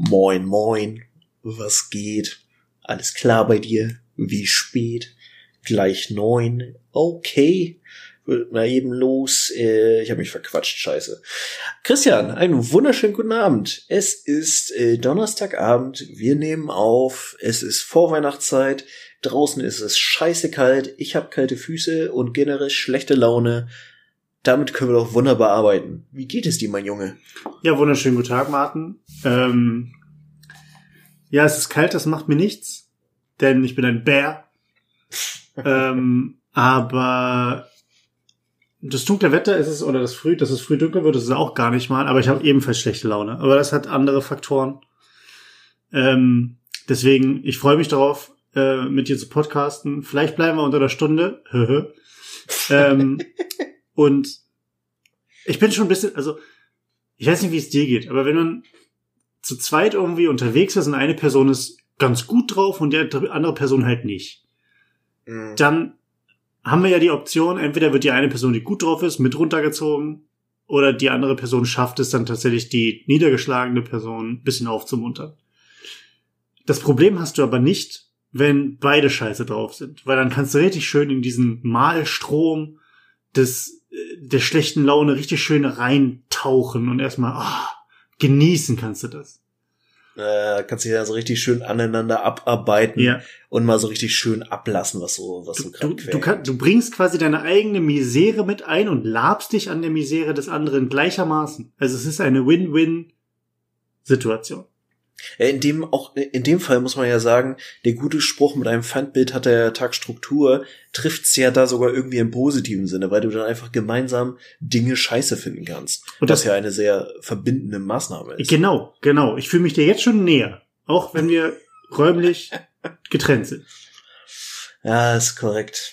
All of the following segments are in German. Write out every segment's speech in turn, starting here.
Moin, moin. Was geht? Alles klar bei dir? Wie spät? Gleich neun. Okay. Wird mal eben los. Äh, ich habe mich verquatscht, scheiße. Christian, einen wunderschönen guten Abend. Es ist äh, Donnerstagabend. Wir nehmen auf. Es ist Vorweihnachtszeit. Draußen ist es scheiße kalt. Ich habe kalte Füße und generell schlechte Laune. Damit können wir doch wunderbar arbeiten. Wie geht es dir, mein Junge? Ja, wunderschönen guten Tag, Martin. Ähm, ja, es ist kalt, das macht mir nichts, denn ich bin ein Bär. ähm, aber das dunkle Wetter ist es, oder das früh, dass es früh dunkel wird, das ist auch gar nicht mal, aber ich habe ebenfalls schlechte Laune. Aber das hat andere Faktoren. Ähm, deswegen, ich freue mich darauf, äh, mit dir zu podcasten. Vielleicht bleiben wir unter der Stunde. ähm, und ich bin schon ein bisschen, also ich weiß nicht, wie es dir geht, aber wenn man zu zweit irgendwie unterwegs ist und eine Person ist ganz gut drauf und die andere Person halt nicht, mhm. dann haben wir ja die Option, entweder wird die eine Person, die gut drauf ist, mit runtergezogen oder die andere Person schafft es dann tatsächlich, die niedergeschlagene Person ein bisschen aufzumuntern. Das Problem hast du aber nicht, wenn beide scheiße drauf sind, weil dann kannst du richtig schön in diesen Malstrom des der schlechten Laune richtig schön reintauchen und erstmal oh, genießen kannst du das. Äh, kannst dich da so richtig schön aneinander abarbeiten ja. und mal so richtig schön ablassen, was so, was du, so du, du, kann, du bringst quasi deine eigene Misere mit ein und labst dich an der Misere des anderen gleichermaßen. Also es ist eine Win-Win-Situation. In dem, auch, in dem Fall muss man ja sagen, der gute Spruch mit einem Feindbild hat der Tag Struktur, trifft's ja da sogar irgendwie im positiven Sinne, weil du dann einfach gemeinsam Dinge scheiße finden kannst. Und das, das ja eine sehr verbindende Maßnahme ist. Genau, genau. Ich fühle mich dir jetzt schon näher. Auch wenn wir räumlich getrennt sind. Ja, ist korrekt.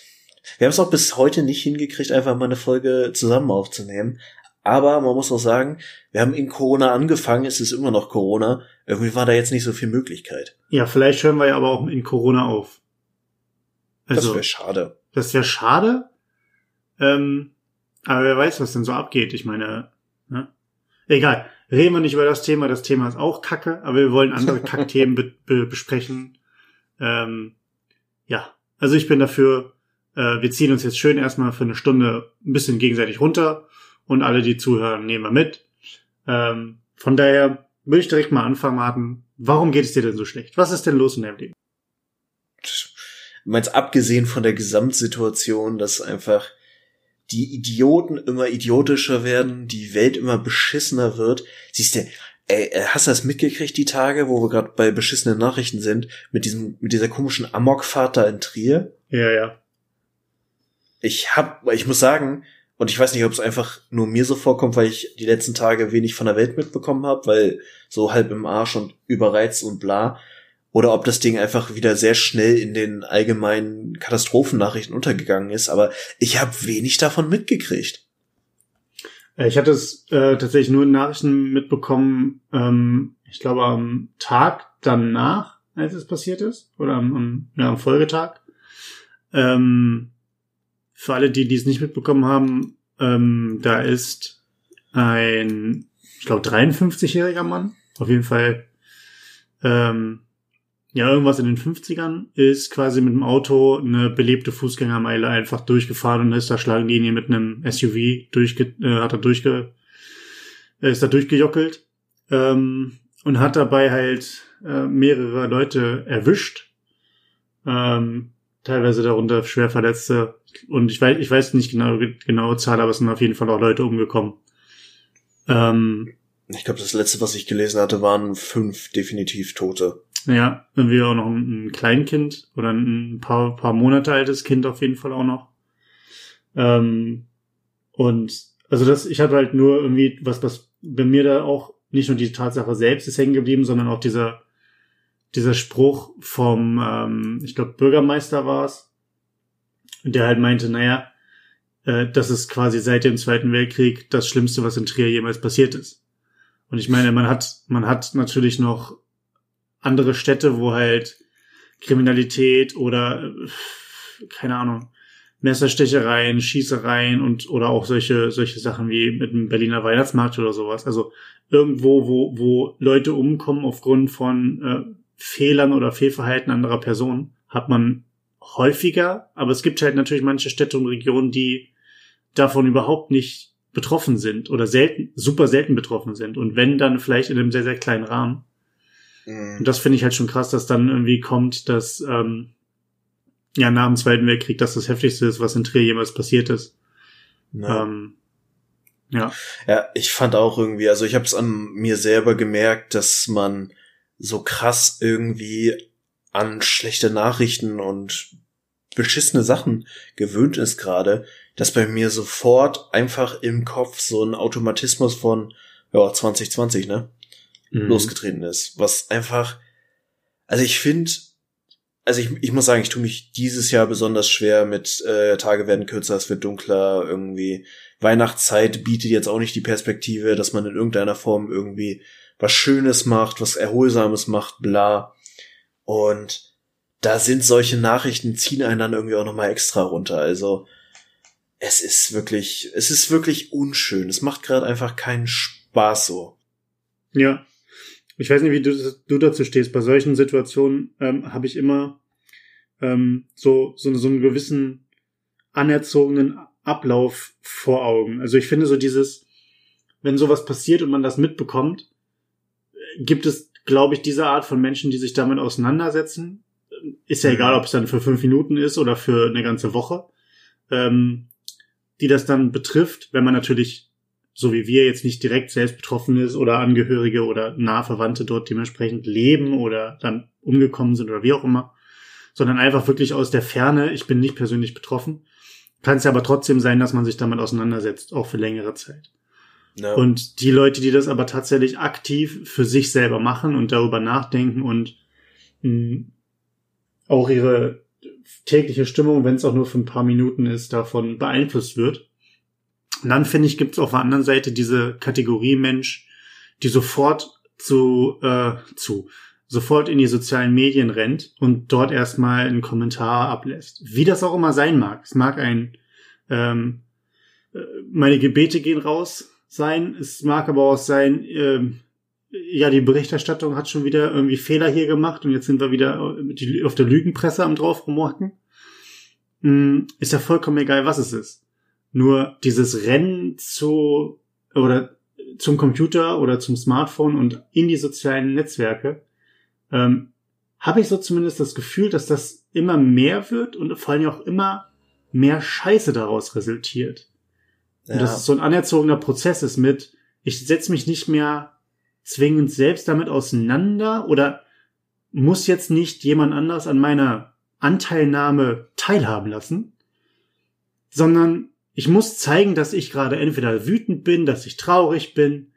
Wir haben es auch bis heute nicht hingekriegt, einfach mal eine Folge zusammen aufzunehmen. Aber man muss auch sagen, wir haben in Corona angefangen, es ist immer noch Corona. Irgendwie war da jetzt nicht so viel Möglichkeit. Ja, vielleicht hören wir ja aber auch in Corona auf. Also, das wäre schade. Das wäre schade. Ähm, aber wer weiß, was denn so abgeht. Ich meine, ne? egal. Reden wir nicht über das Thema. Das Thema ist auch Kacke, aber wir wollen andere Kackthemen be be besprechen. Ähm, ja, also ich bin dafür. Äh, wir ziehen uns jetzt schön erstmal für eine Stunde ein bisschen gegenseitig runter und alle, die zuhören, nehmen wir mit. Ähm, von daher will ich direkt mal anfangen, Martin. Warum geht es dir denn so schlecht? Was ist denn los in deinem Leben? Du meinst abgesehen von der Gesamtsituation, dass einfach die Idioten immer idiotischer werden, die Welt immer beschissener wird. Siehst du, ey, äh, hast du das mitgekriegt, die Tage, wo wir gerade bei beschissenen Nachrichten sind, mit diesem, mit dieser komischen Amokfahrt da in Trier? Ja, ja. Ich hab, ich muss sagen, und ich weiß nicht, ob es einfach nur mir so vorkommt, weil ich die letzten Tage wenig von der Welt mitbekommen habe, weil so halb im Arsch und überreizt und bla. Oder ob das Ding einfach wieder sehr schnell in den allgemeinen Katastrophennachrichten untergegangen ist. Aber ich habe wenig davon mitgekriegt. Äh, ich hatte es äh, tatsächlich nur in Nachrichten mitbekommen, ähm, ich glaube am Tag danach, als es passiert ist. Oder am, am, ja, am Folgetag. Ähm, für alle, die dies nicht mitbekommen haben, ähm, da ist ein, ich glaube, 53-jähriger Mann, auf jeden Fall, ähm, ja, irgendwas in den 50ern, ist quasi mit dem Auto eine belebte Fußgängermeile einfach durchgefahren und ist da Schlaglinie mit einem SUV durchge, äh, hat er durchge, äh, ist da durchgejockelt, ähm, und hat dabei halt äh, mehrere Leute erwischt, ähm, teilweise darunter schwer Verletzte, und ich weiß, ich weiß nicht genau genaue Zahl, aber es sind auf jeden Fall auch Leute umgekommen. Ähm, ich glaube, das letzte, was ich gelesen hatte, waren fünf definitiv Tote. Ja, wir auch noch ein, ein Kleinkind oder ein paar, paar Monate altes Kind auf jeden Fall auch noch. Ähm, und also das, ich hatte halt nur irgendwie was, was bei mir da auch nicht nur die Tatsache selbst ist hängen geblieben, sondern auch dieser dieser Spruch vom, ähm, ich glaube Bürgermeister war es, der halt meinte, naja, äh, das ist quasi seit dem Zweiten Weltkrieg das Schlimmste, was in Trier jemals passiert ist. Und ich meine, man hat, man hat natürlich noch andere Städte, wo halt Kriminalität oder äh, keine Ahnung, Messerstechereien, Schießereien und oder auch solche solche Sachen wie mit dem Berliner Weihnachtsmarkt oder sowas. Also irgendwo, wo wo Leute umkommen aufgrund von äh, Fehlern oder Fehlverhalten anderer Personen, hat man häufiger. Aber es gibt halt natürlich manche Städte und Regionen, die davon überhaupt nicht betroffen sind oder selten, super selten betroffen sind. Und wenn, dann vielleicht in einem sehr, sehr kleinen Rahmen. Mhm. Und das finde ich halt schon krass, dass dann irgendwie kommt, dass ähm, ja nach dem Zweiten Weltkrieg das das heftigste ist, was in Trier jemals passiert ist. Ja. Ähm, ja. Ja, ich fand auch irgendwie, also ich habe es an mir selber gemerkt, dass man so krass irgendwie an schlechte Nachrichten und beschissene Sachen gewöhnt ist gerade, dass bei mir sofort einfach im Kopf so ein Automatismus von ja 2020 ne mhm. losgetreten ist, was einfach also ich finde also ich, ich muss sagen, ich tue mich dieses Jahr besonders schwer mit äh, Tage werden kürzer, es wird dunkler, irgendwie Weihnachtszeit bietet jetzt auch nicht die Perspektive, dass man in irgendeiner Form irgendwie was Schönes macht, was Erholsames macht, bla. Und da sind solche Nachrichten, ziehen einen dann irgendwie auch nochmal extra runter. Also es ist wirklich, es ist wirklich unschön. Es macht gerade einfach keinen Spaß so. Ja. Ich weiß nicht, wie du, du dazu stehst. Bei solchen Situationen ähm, habe ich immer ähm, so, so, so einen gewissen anerzogenen Ablauf vor Augen. Also ich finde so dieses, wenn sowas passiert und man das mitbekommt, gibt es, glaube ich, diese Art von Menschen, die sich damit auseinandersetzen. Ist ja mhm. egal, ob es dann für fünf Minuten ist oder für eine ganze Woche. Ähm, die das dann betrifft, wenn man natürlich, so wie wir jetzt nicht direkt selbst betroffen ist oder Angehörige oder Nahverwandte dort dementsprechend leben oder dann umgekommen sind oder wie auch immer, sondern einfach wirklich aus der Ferne, ich bin nicht persönlich betroffen, kann es ja aber trotzdem sein, dass man sich damit auseinandersetzt, auch für längere Zeit. No. Und die Leute, die das aber tatsächlich aktiv für sich selber machen und darüber nachdenken und mh, hm, auch ihre tägliche Stimmung, wenn es auch nur für ein paar Minuten ist, davon beeinflusst wird. Und dann finde ich, gibt es auf der anderen Seite diese Kategorie Mensch, die sofort zu, äh, zu, sofort in die sozialen Medien rennt und dort erstmal einen Kommentar ablässt. Wie das auch immer sein mag. Es mag ein, ähm, äh, meine Gebete gehen raus sein. Es mag aber auch sein, ähm, ja, die Berichterstattung hat schon wieder irgendwie Fehler hier gemacht und jetzt sind wir wieder auf der Lügenpresse am drauf rumorken. Hm, ist ja vollkommen egal, was es ist. Nur dieses Rennen zu oder zum Computer oder zum Smartphone und in die sozialen Netzwerke, ähm, habe ich so zumindest das Gefühl, dass das immer mehr wird und vor allem auch immer mehr Scheiße daraus resultiert. Ja. Und dass es so ein anerzogener Prozess ist mit, ich setze mich nicht mehr zwingend selbst damit auseinander oder muss jetzt nicht jemand anders an meiner Anteilnahme teilhaben lassen, sondern ich muss zeigen, dass ich gerade entweder wütend bin, dass ich traurig bin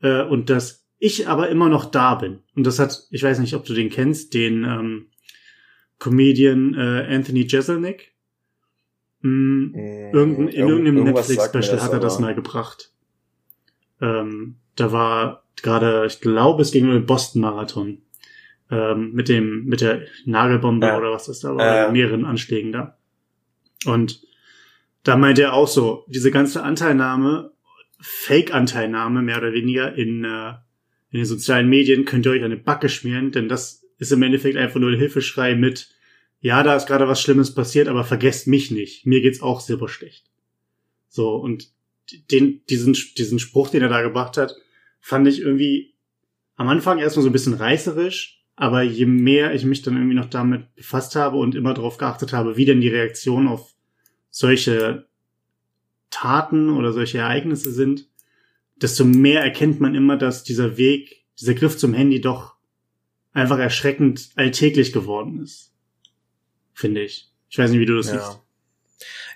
äh, und dass ich aber immer noch da bin. Und das hat, ich weiß nicht, ob du den kennst, den ähm, Comedian äh, Anthony Jeselnik. Mm, irgendein, in irgendeinem Netflix-Special hat er das mal gebracht. Ähm, da war gerade, ich glaube, es ging um den Boston-Marathon. Ähm, mit dem, mit der Nagelbombe ja. oder was das da war, äh. mehreren Anschlägen da. Und da meinte er auch so, diese ganze Anteilnahme, Fake-Anteilnahme mehr oder weniger in, äh, in den sozialen Medien könnt ihr euch eine Backe schmieren, denn das ist im Endeffekt einfach nur ein Hilfeschrei mit, ja, da ist gerade was Schlimmes passiert, aber vergesst mich nicht. Mir geht's auch super schlecht. So, und den, diesen, diesen Spruch, den er da gebracht hat, fand ich irgendwie am Anfang erstmal so ein bisschen reißerisch, aber je mehr ich mich dann irgendwie noch damit befasst habe und immer darauf geachtet habe, wie denn die Reaktion auf solche Taten oder solche Ereignisse sind, desto mehr erkennt man immer, dass dieser Weg, dieser Griff zum Handy doch einfach erschreckend alltäglich geworden ist. Finde ich. Ich weiß nicht, wie du das ja. siehst.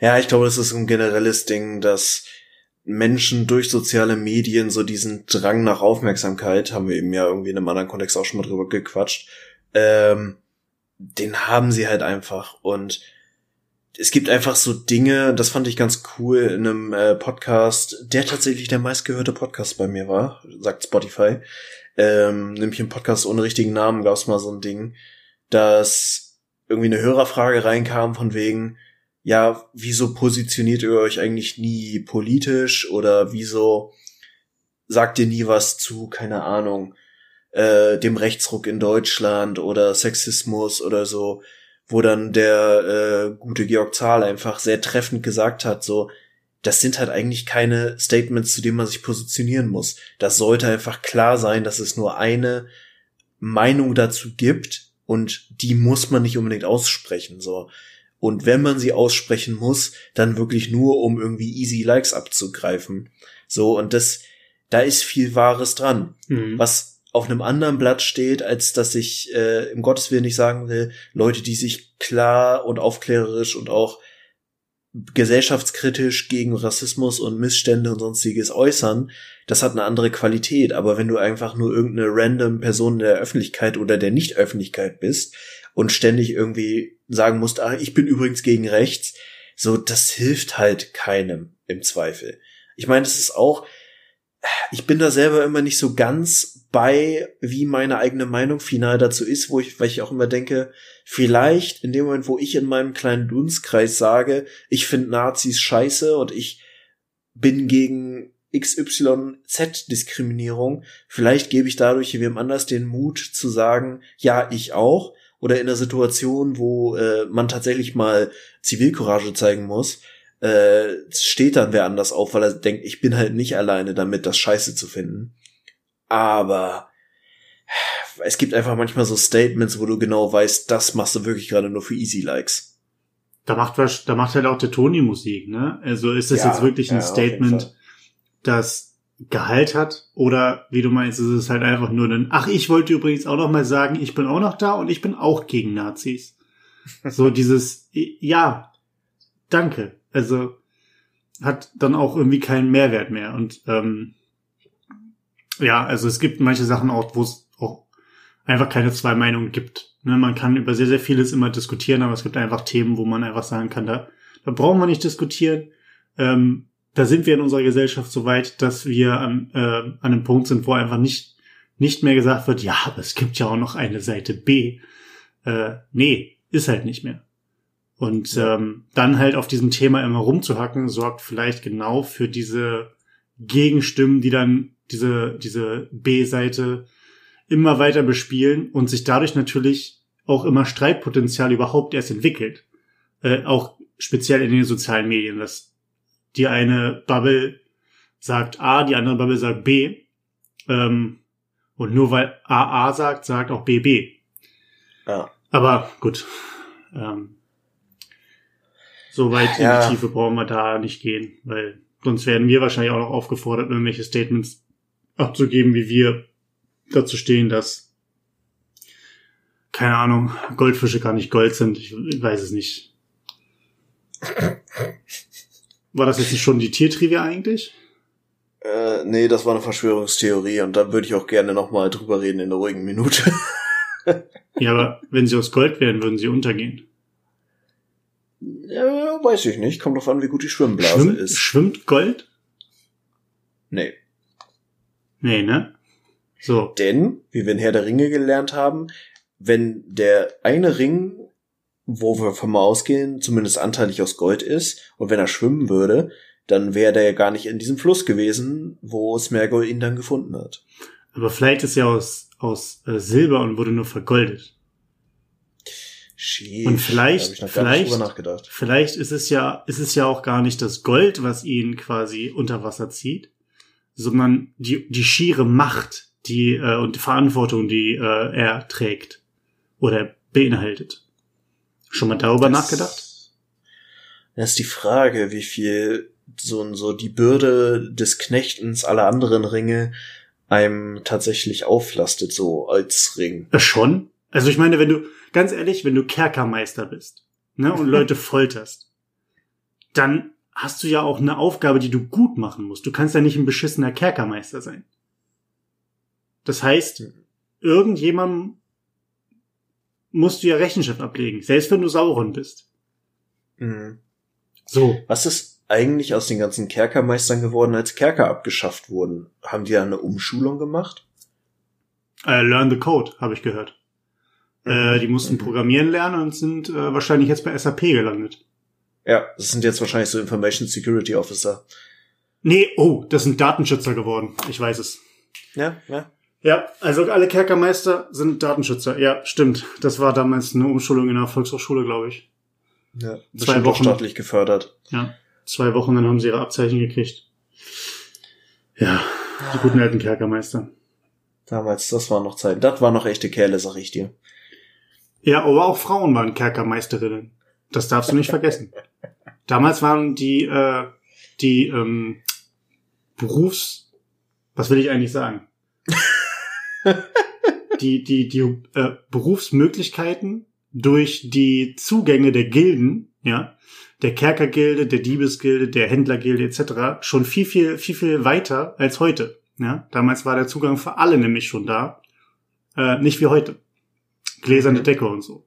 Ja, ich glaube, das ist ein generelles Ding, dass Menschen durch soziale Medien so diesen Drang nach Aufmerksamkeit, haben wir eben ja irgendwie in einem anderen Kontext auch schon mal drüber gequatscht, ähm, den haben sie halt einfach. Und es gibt einfach so Dinge, das fand ich ganz cool in einem äh, Podcast, der tatsächlich der meistgehörte Podcast bei mir war, sagt Spotify. Ähm, nämlich im Podcast ohne richtigen Namen gab es mal so ein Ding, dass irgendwie eine Hörerfrage reinkam von wegen, ja, wieso positioniert ihr euch eigentlich nie politisch oder wieso sagt ihr nie was zu, keine Ahnung, äh, dem Rechtsruck in Deutschland oder Sexismus oder so, wo dann der äh, gute Georg Zahl einfach sehr treffend gesagt hat, so, das sind halt eigentlich keine Statements, zu denen man sich positionieren muss. Das sollte einfach klar sein, dass es nur eine Meinung dazu gibt und die muss man nicht unbedingt aussprechen, so. Und wenn man sie aussprechen muss, dann wirklich nur, um irgendwie easy Likes abzugreifen. So, und das, da ist viel Wahres dran. Mhm. Was auf einem anderen Blatt steht, als dass ich äh, im Gottes Willen nicht sagen will, Leute, die sich klar und aufklärerisch und auch gesellschaftskritisch gegen Rassismus und Missstände und sonstiges äußern, das hat eine andere Qualität. Aber wenn du einfach nur irgendeine random Person der Öffentlichkeit oder der Nicht-Öffentlichkeit bist und ständig irgendwie sagen musst, ah, ich bin übrigens gegen rechts, so, das hilft halt keinem im Zweifel. Ich meine, das ist auch, ich bin da selber immer nicht so ganz bei, wie meine eigene Meinung final dazu ist, wo ich, weil ich auch immer denke, vielleicht in dem Moment, wo ich in meinem kleinen Dunstkreis sage, ich finde Nazis scheiße und ich bin gegen XYZ-Diskriminierung, vielleicht gebe ich dadurch wem anders den Mut zu sagen, ja, ich auch. Oder in einer Situation, wo äh, man tatsächlich mal Zivilcourage zeigen muss, äh, steht dann wer anders auf, weil er denkt, ich bin halt nicht alleine damit, das scheiße zu finden. Aber es gibt einfach manchmal so Statements, wo du genau weißt, das machst du wirklich gerade nur für Easy Likes. Da macht was, da macht halt auch der Toni Musik, ne? Also ist das ja, jetzt wirklich ein ja, Statement, das Gehalt hat? Oder wie du meinst, ist es halt einfach nur ein, ach, ich wollte übrigens auch noch mal sagen, ich bin auch noch da und ich bin auch gegen Nazis. so dieses, ja, danke. Also hat dann auch irgendwie keinen Mehrwert mehr. Und ähm, ja, also es gibt manche Sachen auch, wo es auch einfach keine zwei Meinungen gibt. Ne, man kann über sehr, sehr vieles immer diskutieren, aber es gibt einfach Themen, wo man einfach sagen kann, da, da brauchen wir nicht diskutieren. Ähm, da sind wir in unserer Gesellschaft so weit, dass wir an, äh, an einem Punkt sind, wo einfach nicht, nicht mehr gesagt wird, ja, aber es gibt ja auch noch eine Seite B. Äh, nee, ist halt nicht mehr. Und ähm, dann halt auf diesem Thema immer rumzuhacken, sorgt vielleicht genau für diese Gegenstimmen, die dann diese, diese B-Seite immer weiter bespielen und sich dadurch natürlich auch immer Streitpotenzial überhaupt erst entwickelt. Äh, auch speziell in den sozialen Medien, dass die eine Bubble sagt A, die andere Bubble sagt B. Ähm, und nur weil AA sagt, sagt auch BB. Ja. Aber gut. Ähm, so weit ja. in die Tiefe brauchen wir da nicht gehen, weil sonst werden wir wahrscheinlich auch noch aufgefordert, irgendwelche Statements abzugeben, wie wir dazu stehen, dass, keine Ahnung, Goldfische gar nicht Gold sind. Ich weiß es nicht. War das jetzt nicht schon die Tiertrivia eigentlich? Äh, nee, das war eine Verschwörungstheorie und da würde ich auch gerne nochmal drüber reden in der ruhigen Minute. ja, aber wenn sie aus Gold wären, würden sie untergehen. Ja, weiß ich nicht. Kommt drauf an, wie gut die Schwimmblase Schwimm, ist. Schwimmt Gold? Nee. Nee, ne? So. Denn, wie wir in Herr der Ringe gelernt haben, wenn der eine Ring, wo wir von mal ausgehen, zumindest anteilig aus Gold ist, und wenn er schwimmen würde, dann wäre der ja gar nicht in diesem Fluss gewesen, wo Smergol ihn dann gefunden hat. Aber vielleicht ist er aus, aus äh, Silber und wurde nur vergoldet. Sheesh, und vielleicht, vielleicht, vielleicht ist es ja, ist es ja auch gar nicht das Gold, was ihn quasi unter Wasser zieht, sondern die, die schiere Macht, die äh, und die Verantwortung, die äh, er trägt oder beinhaltet. Schon mal darüber das, nachgedacht? Das ist die Frage, wie viel so, so die Bürde des Knechtens aller anderen Ringe einem tatsächlich auflastet, so als Ring. Ja, schon. Also ich meine, wenn du, ganz ehrlich, wenn du Kerkermeister bist, ne, und Leute folterst, dann hast du ja auch eine Aufgabe, die du gut machen musst. Du kannst ja nicht ein beschissener Kerkermeister sein. Das heißt, irgendjemandem musst du ja Rechenschaft ablegen, selbst wenn du Sauron bist. Mhm. So. Was ist eigentlich aus den ganzen Kerkermeistern geworden, als Kerker abgeschafft wurden? Haben die da eine Umschulung gemacht? Uh, learn the Code, habe ich gehört. Mhm. Äh, die mussten mhm. programmieren lernen und sind äh, wahrscheinlich jetzt bei SAP gelandet. Ja, das sind jetzt wahrscheinlich so Information Security Officer. Nee, oh, das sind Datenschützer geworden. Ich weiß es. Ja, ja. Ja, also alle Kerkermeister sind Datenschützer. Ja, stimmt. Das war damals eine Umschulung in der Volkshochschule, glaube ich. Ja, Zwei Wochen. staatlich gefördert. Ja, zwei Wochen, dann haben sie ihre Abzeichen gekriegt. Ja, die guten alten Kerkermeister. Damals, das waren noch Zeiten. Das waren noch echte Kerle, sag ich dir. Ja, aber auch Frauen waren Kerkermeisterinnen. Das darfst du nicht vergessen. Damals waren die, äh, die ähm, Berufs... Was will ich eigentlich sagen? die die, die äh, Berufsmöglichkeiten durch die Zugänge der Gilden, ja, der Kerkergilde, der Diebesgilde, der Händlergilde etc. schon viel, viel, viel, viel weiter als heute. Ja, damals war der Zugang für alle nämlich schon da. Äh, nicht wie heute. Gläserne Decke und so.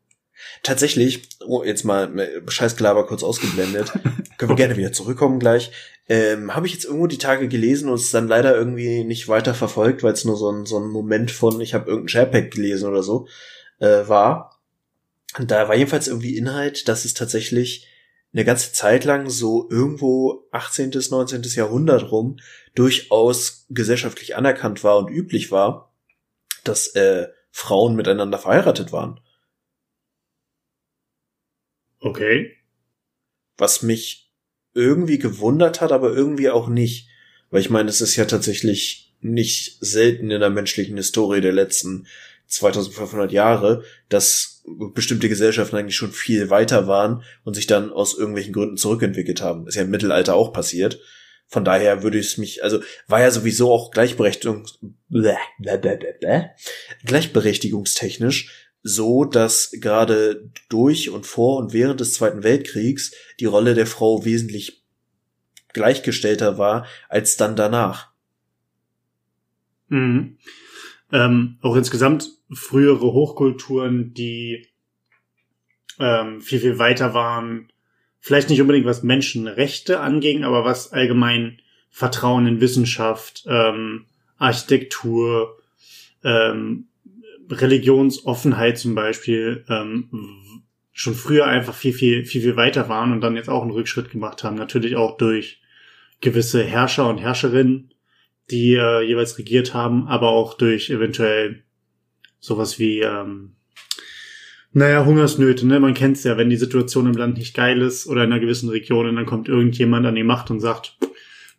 Tatsächlich, oh, jetzt mal äh, Scheißgelaber kurz ausgeblendet, können wir gerne wieder zurückkommen gleich. Ähm, Habe ich jetzt irgendwo die Tage gelesen und es dann leider irgendwie nicht weiter verfolgt, weil es nur so ein, so ein Moment von, ich habe irgendein Sharepack gelesen oder so, äh, war. Und da war jedenfalls irgendwie Inhalt, dass es tatsächlich eine ganze Zeit lang so irgendwo 18. bis 19. Jahrhundert rum durchaus gesellschaftlich anerkannt war und üblich war, dass äh, Frauen miteinander verheiratet waren. Okay. was mich irgendwie gewundert hat, aber irgendwie auch nicht. Weil ich meine, es ist ja tatsächlich nicht selten in der menschlichen Historie der letzten 2500 Jahre, dass bestimmte Gesellschaften eigentlich schon viel weiter waren und sich dann aus irgendwelchen Gründen zurückentwickelt haben. Ist ja im Mittelalter auch passiert. Von daher würde ich es mich, also war ja sowieso auch Gleichberechtigungs, bläh, bläh, bläh, bläh, bläh, gleichberechtigungstechnisch so, dass gerade durch und vor und während des Zweiten Weltkriegs die Rolle der Frau wesentlich gleichgestellter war als dann danach. Mhm. Ähm, auch insgesamt frühere Hochkulturen, die ähm, viel, viel weiter waren, vielleicht nicht unbedingt was Menschenrechte anging, aber was allgemein Vertrauen in Wissenschaft, ähm, Architektur, ähm, Religionsoffenheit zum Beispiel, ähm, schon früher einfach viel, viel, viel, viel weiter waren und dann jetzt auch einen Rückschritt gemacht haben. Natürlich auch durch gewisse Herrscher und Herrscherinnen, die äh, jeweils regiert haben, aber auch durch eventuell sowas wie, ähm, naja, Hungersnöte, ne? Man kennt's ja, wenn die Situation im Land nicht geil ist oder in einer gewissen Region und dann kommt irgendjemand an die Macht und sagt,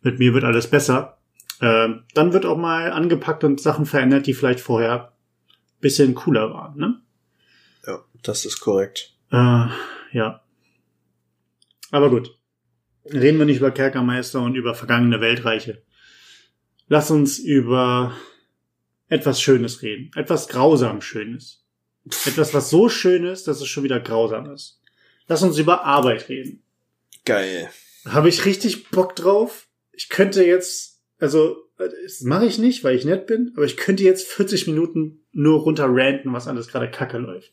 mit mir wird alles besser. Äh, dann wird auch mal angepackt und Sachen verändert, die vielleicht vorher bisschen cooler waren, ne? Ja, das ist korrekt. Äh, ja. Aber gut. Reden wir nicht über Kerkermeister und über vergangene Weltreiche. Lass uns über etwas Schönes reden. Etwas grausam Schönes. Etwas, was so schön ist, dass es schon wieder grausam ist. Lass uns über Arbeit reden. Geil. Habe ich richtig Bock drauf? Ich könnte jetzt, also, das mache ich nicht, weil ich nett bin, aber ich könnte jetzt 40 Minuten nur runter ranten, was alles gerade kacke läuft.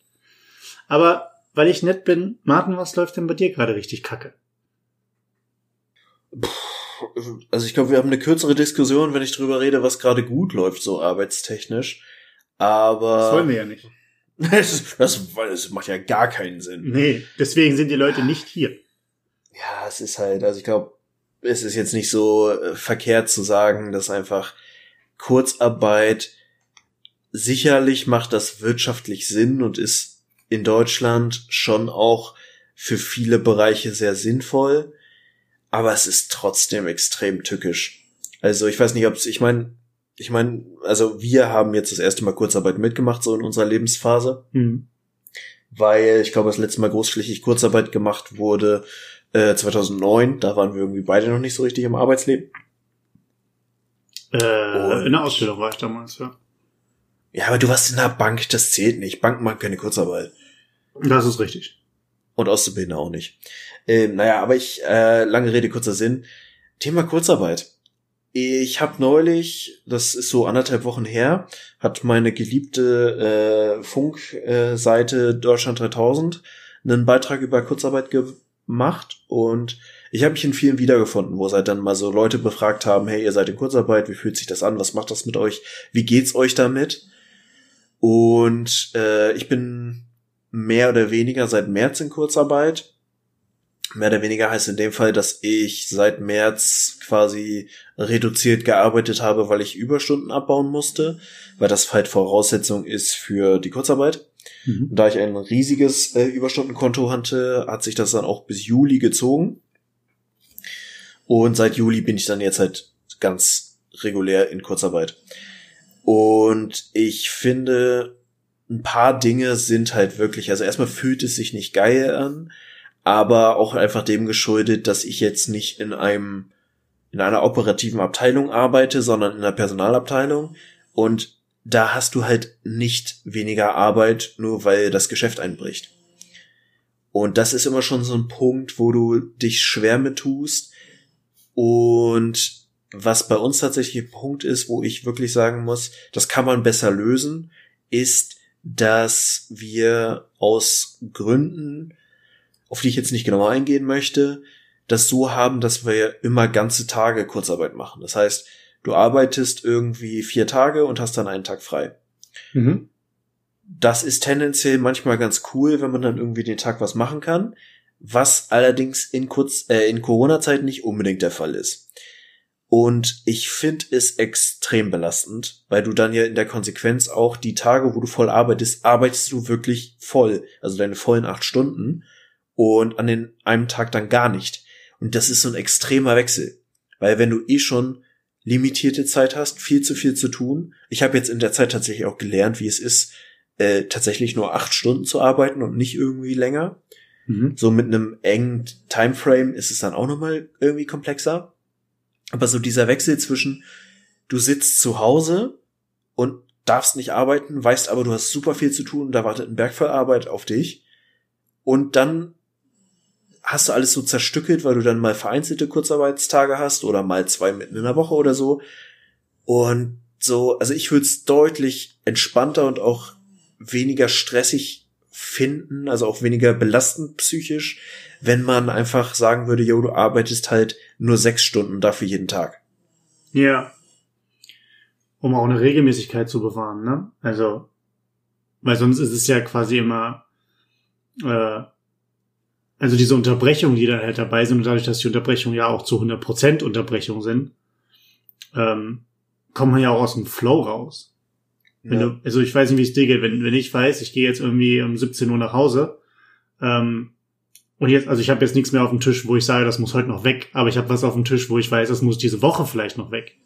Aber weil ich nett bin, Martin, was läuft denn bei dir gerade richtig kacke? Also ich glaube, wir haben eine kürzere Diskussion, wenn ich drüber rede, was gerade gut läuft, so arbeitstechnisch. Aber Das wollen wir ja nicht. das, das, das macht ja gar keinen Sinn. Nee, deswegen sind die Leute nicht hier. Ja, es ist halt, also ich glaube, es ist jetzt nicht so äh, verkehrt zu sagen, dass einfach Kurzarbeit sicherlich macht das wirtschaftlich Sinn und ist in Deutschland schon auch für viele Bereiche sehr sinnvoll, aber es ist trotzdem extrem tückisch. Also ich weiß nicht, ob es, ich meine, ich meine, also wir haben jetzt das erste Mal Kurzarbeit mitgemacht, so in unserer Lebensphase Hm. weil ich glaube, das letzte Mal großflächig Kurzarbeit gemacht wurde äh, 2009. Da waren wir irgendwie beide noch nicht so richtig im Arbeitsleben. Äh, in der Ausbildung war ich damals, ja. Ja, aber du warst in der Bank, das zählt nicht. Banken machen keine Kurzarbeit. Das ist richtig. Und Auszubildende auch nicht. Ähm, naja, aber ich, äh, lange Rede, kurzer Sinn. Thema Kurzarbeit. Ich habe neulich, das ist so anderthalb Wochen her, hat meine geliebte äh, Funkseite Deutschland 3000 einen Beitrag über Kurzarbeit gemacht und ich habe mich in vielen wiedergefunden, wo es dann mal so Leute befragt haben, hey, ihr seid in Kurzarbeit, wie fühlt sich das an, was macht das mit euch, wie geht's euch damit? Und äh, ich bin mehr oder weniger seit März in Kurzarbeit Mehr oder weniger heißt in dem Fall, dass ich seit März quasi reduziert gearbeitet habe, weil ich Überstunden abbauen musste, weil das halt Voraussetzung ist für die Kurzarbeit. Mhm. Da ich ein riesiges äh, Überstundenkonto hatte, hat sich das dann auch bis Juli gezogen. Und seit Juli bin ich dann jetzt halt ganz regulär in Kurzarbeit. Und ich finde, ein paar Dinge sind halt wirklich, also erstmal fühlt es sich nicht geil an, aber auch einfach dem geschuldet, dass ich jetzt nicht in einem, in einer operativen Abteilung arbeite, sondern in einer Personalabteilung. Und da hast du halt nicht weniger Arbeit, nur weil das Geschäft einbricht. Und das ist immer schon so ein Punkt, wo du dich schwer mit tust. Und was bei uns tatsächlich ein Punkt ist, wo ich wirklich sagen muss, das kann man besser lösen, ist, dass wir aus Gründen auf die ich jetzt nicht genau eingehen möchte, das so haben, dass wir immer ganze Tage Kurzarbeit machen. Das heißt, du arbeitest irgendwie vier Tage und hast dann einen Tag frei. Mhm. Das ist tendenziell manchmal ganz cool, wenn man dann irgendwie den Tag was machen kann, was allerdings in kurz äh, in Corona-Zeit nicht unbedingt der Fall ist. Und ich finde es extrem belastend, weil du dann ja in der Konsequenz auch die Tage, wo du voll arbeitest, arbeitest du wirklich voll, also deine vollen acht Stunden und an den einem Tag dann gar nicht. Und das ist so ein extremer Wechsel. Weil wenn du eh schon limitierte Zeit hast, viel zu viel zu tun. Ich habe jetzt in der Zeit tatsächlich auch gelernt, wie es ist, äh, tatsächlich nur acht Stunden zu arbeiten und nicht irgendwie länger. Mhm. So mit einem engen Timeframe ist es dann auch nochmal irgendwie komplexer. Aber so dieser Wechsel zwischen, du sitzt zu Hause und darfst nicht arbeiten, weißt aber, du hast super viel zu tun, da wartet ein Berg voll Arbeit auf dich. Und dann hast du alles so zerstückelt, weil du dann mal vereinzelte Kurzarbeitstage hast oder mal zwei mitten in der Woche oder so. Und so, also ich würde es deutlich entspannter und auch weniger stressig finden, also auch weniger belastend psychisch, wenn man einfach sagen würde, yo, du arbeitest halt nur sechs Stunden dafür jeden Tag. Ja. Um auch eine Regelmäßigkeit zu bewahren, ne? Also, weil sonst ist es ja quasi immer, äh, also diese Unterbrechungen, die da halt dabei sind, und dadurch, dass die Unterbrechungen ja auch zu 100% Unterbrechung sind, ähm, kommt man ja auch aus dem Flow raus. Wenn ja. du, also ich weiß nicht, wie es dir geht, wenn, wenn ich weiß, ich gehe jetzt irgendwie um 17 Uhr nach Hause, ähm, und jetzt, also ich habe jetzt nichts mehr auf dem Tisch, wo ich sage, das muss heute noch weg, aber ich habe was auf dem Tisch, wo ich weiß, das muss diese Woche vielleicht noch weg.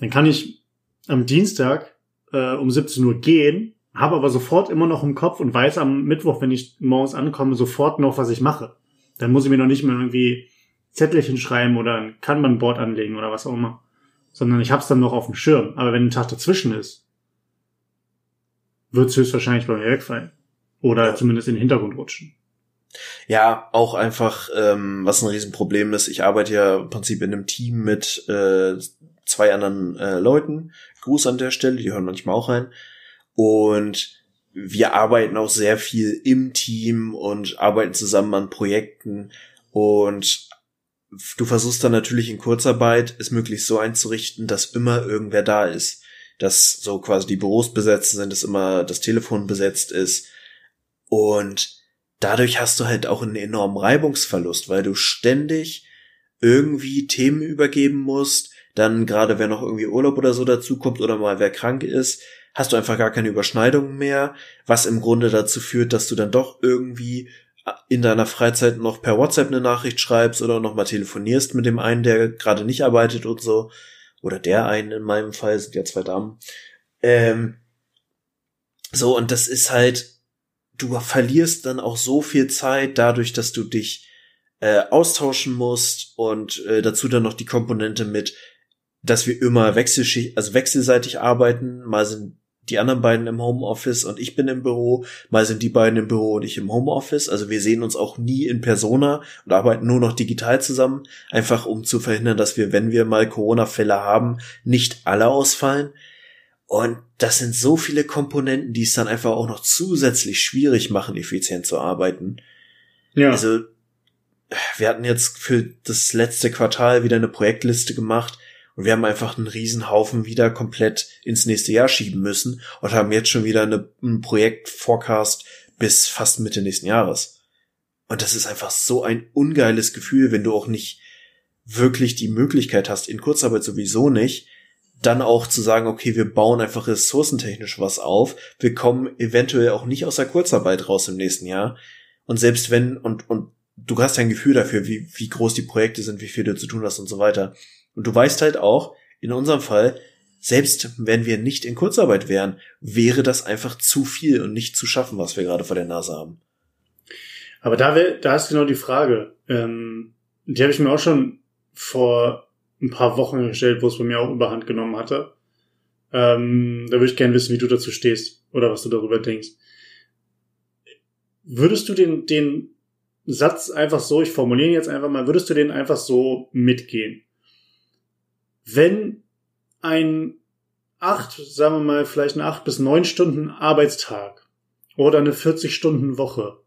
Dann kann ich am Dienstag äh, um 17 Uhr gehen habe aber sofort immer noch im Kopf und weiß am Mittwoch, wenn ich morgens ankomme, sofort noch, was ich mache. Dann muss ich mir noch nicht mehr irgendwie Zettelchen schreiben oder ein Kanban-Board anlegen oder was auch immer. Sondern ich hab's dann noch auf dem Schirm. Aber wenn ein Tag dazwischen ist, wird's höchstwahrscheinlich bei mir wegfallen. Oder ja. zumindest in den Hintergrund rutschen. Ja, auch einfach, ähm, was ein Riesenproblem ist. Ich arbeite ja im Prinzip in einem Team mit äh, zwei anderen äh, Leuten. Gruß an der Stelle, die hören manchmal auch rein. Und wir arbeiten auch sehr viel im Team und arbeiten zusammen an Projekten. Und du versuchst dann natürlich in Kurzarbeit es möglichst so einzurichten, dass immer irgendwer da ist. Dass so quasi die Büros besetzt sind, dass immer das Telefon besetzt ist. Und dadurch hast du halt auch einen enormen Reibungsverlust, weil du ständig irgendwie Themen übergeben musst, dann gerade wenn noch irgendwie Urlaub oder so dazu kommt oder mal wer krank ist, hast du einfach gar keine Überschneidungen mehr, was im Grunde dazu führt, dass du dann doch irgendwie in deiner Freizeit noch per WhatsApp eine Nachricht schreibst oder noch mal telefonierst mit dem einen, der gerade nicht arbeitet und so. Oder der einen in meinem Fall, sind ja zwei Damen. Ähm, so, und das ist halt, du verlierst dann auch so viel Zeit dadurch, dass du dich äh, austauschen musst und äh, dazu dann noch die Komponente mit, dass wir immer wechselschicht, also wechselseitig arbeiten. Mal sind die anderen beiden im Homeoffice und ich bin im Büro. Mal sind die beiden im Büro und ich im Homeoffice. Also wir sehen uns auch nie in Persona und arbeiten nur noch digital zusammen, einfach um zu verhindern, dass wir, wenn wir mal Corona-Fälle haben, nicht alle ausfallen. Und das sind so viele Komponenten, die es dann einfach auch noch zusätzlich schwierig machen, effizient zu arbeiten. Ja. Also wir hatten jetzt für das letzte Quartal wieder eine Projektliste gemacht und wir haben einfach einen Riesenhaufen wieder komplett ins nächste Jahr schieben müssen und haben jetzt schon wieder eine, einen Projekt-Forecast bis fast Mitte nächsten Jahres. Und das ist einfach so ein ungeiles Gefühl, wenn du auch nicht wirklich die Möglichkeit hast, in Kurzarbeit sowieso nicht, dann auch zu sagen, okay, wir bauen einfach ressourcentechnisch was auf, wir kommen eventuell auch nicht aus der Kurzarbeit raus im nächsten Jahr. Und selbst wenn, und, und du hast ein Gefühl dafür, wie, wie groß die Projekte sind, wie viel du zu tun hast und so weiter. Und du weißt halt auch, in unserem Fall, selbst wenn wir nicht in Kurzarbeit wären, wäre das einfach zu viel und nicht zu schaffen, was wir gerade vor der Nase haben. Aber da, wär, da ist genau die Frage. Ähm, die habe ich mir auch schon vor ein paar Wochen gestellt, wo es bei mir auch überhand genommen hatte. Ähm, da würde ich gerne wissen, wie du dazu stehst oder was du darüber denkst. Würdest du den, den Satz einfach so, ich formuliere ihn jetzt einfach mal, würdest du den einfach so mitgehen? Wenn ein acht, sagen wir mal, vielleicht ein acht bis neun Stunden Arbeitstag oder eine 40 Stunden Woche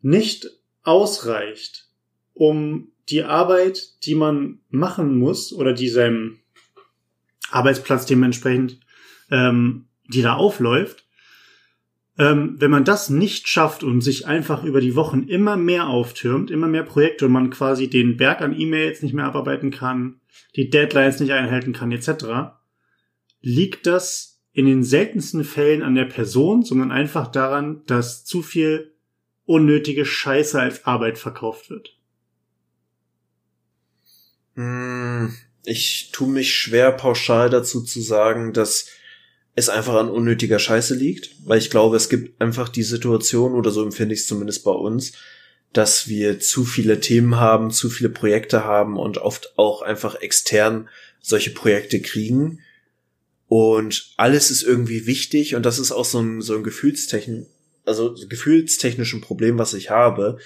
nicht ausreicht, um die Arbeit, die man machen muss oder die seinem Arbeitsplatz dementsprechend, ähm, die da aufläuft, ähm, wenn man das nicht schafft und sich einfach über die Wochen immer mehr auftürmt, immer mehr Projekte und man quasi den Berg an E-Mails nicht mehr abarbeiten kann, die Deadlines nicht einhalten kann, etc., liegt das in den seltensten Fällen an der Person, sondern einfach daran, dass zu viel unnötige Scheiße als Arbeit verkauft wird. Hm, ich tue mich schwer pauschal dazu zu sagen, dass es einfach an unnötiger Scheiße liegt, weil ich glaube, es gibt einfach die Situation, oder so empfinde ich es zumindest bei uns, dass wir zu viele Themen haben, zu viele Projekte haben und oft auch einfach extern solche Projekte kriegen. Und alles ist irgendwie wichtig und das ist auch so ein, so ein Gefühlstechn, also gefühlstechnischen Problem, was ich habe.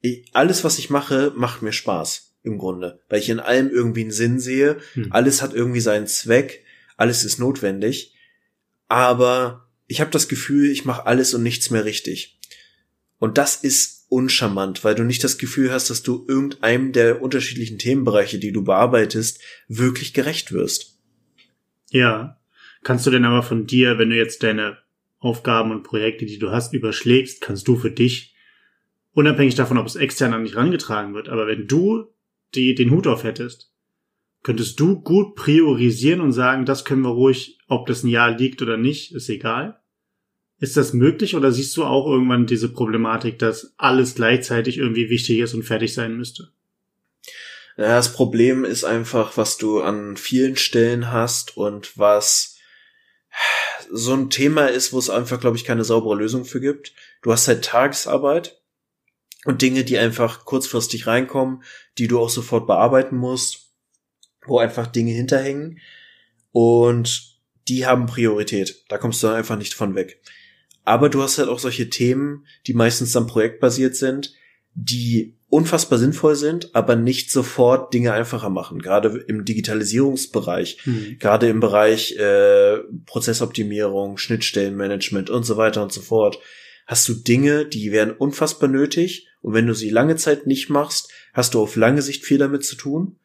Ich, alles, was ich mache, macht mir Spaß im Grunde, weil ich in allem irgendwie einen Sinn sehe. Hm. Alles hat irgendwie seinen Zweck, alles ist notwendig aber ich habe das Gefühl, ich mache alles und nichts mehr richtig. Und das ist uncharmant, weil du nicht das Gefühl hast, dass du irgendeinem der unterschiedlichen Themenbereiche, die du bearbeitest, wirklich gerecht wirst. Ja. Kannst du denn aber von dir, wenn du jetzt deine Aufgaben und Projekte, die du hast, überschlägst, kannst du für dich, unabhängig davon, ob es extern an dich rangetragen wird, aber wenn du die, den Hut auf hättest, könntest du gut priorisieren und sagen, das können wir ruhig ob das ein Jahr liegt oder nicht, ist egal. Ist das möglich oder siehst du auch irgendwann diese Problematik, dass alles gleichzeitig irgendwie wichtig ist und fertig sein müsste? Ja, das Problem ist einfach, was du an vielen Stellen hast und was so ein Thema ist, wo es einfach, glaube ich, keine saubere Lösung für gibt. Du hast halt Tagesarbeit und Dinge, die einfach kurzfristig reinkommen, die du auch sofort bearbeiten musst, wo einfach Dinge hinterhängen. Und die haben Priorität. Da kommst du einfach nicht von weg. Aber du hast halt auch solche Themen, die meistens dann projektbasiert sind, die unfassbar sinnvoll sind, aber nicht sofort Dinge einfacher machen. Gerade im Digitalisierungsbereich, mhm. gerade im Bereich äh, Prozessoptimierung, Schnittstellenmanagement und so weiter und so fort, hast du Dinge, die wären unfassbar nötig und wenn du sie lange Zeit nicht machst, hast du auf lange Sicht viel damit zu tun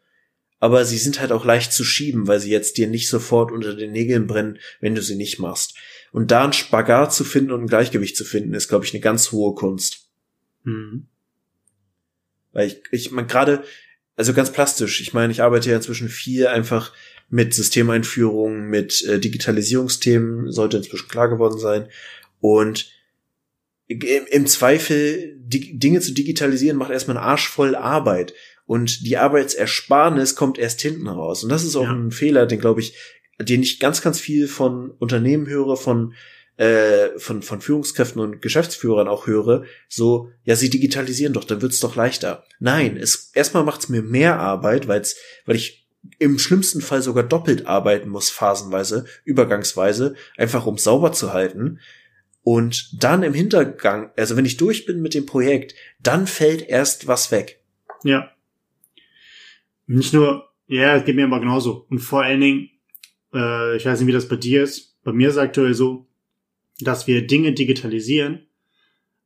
aber sie sind halt auch leicht zu schieben, weil sie jetzt dir nicht sofort unter den Nägeln brennen, wenn du sie nicht machst. Und da ein Spagat zu finden und ein Gleichgewicht zu finden, ist, glaube ich, eine ganz hohe Kunst. Mhm. Weil ich, ich meine, gerade, also ganz plastisch, ich meine, ich arbeite ja inzwischen viel einfach mit Systemeinführungen, mit äh, Digitalisierungsthemen, sollte inzwischen klar geworden sein. Und im Zweifel die Dinge zu digitalisieren macht erstmal einen Arsch voll Arbeit. Und die Arbeitsersparnis kommt erst hinten raus. Und das ist auch ja. ein Fehler, den glaube ich, den ich ganz, ganz viel von Unternehmen höre, von äh, von, von Führungskräften und Geschäftsführern auch höre, so, ja, sie digitalisieren doch, dann wird's doch leichter. Nein, es erstmal macht's mir mehr Arbeit, weil's, weil ich im schlimmsten Fall sogar doppelt arbeiten muss, phasenweise, übergangsweise, einfach um sauber zu halten. Und dann im Hintergang, also wenn ich durch bin mit dem Projekt, dann fällt erst was weg. Ja. Nicht nur, ja, es geht mir aber genauso. Und vor allen Dingen, äh, ich weiß nicht, wie das bei dir ist. Bei mir ist aktuell so, dass wir Dinge digitalisieren,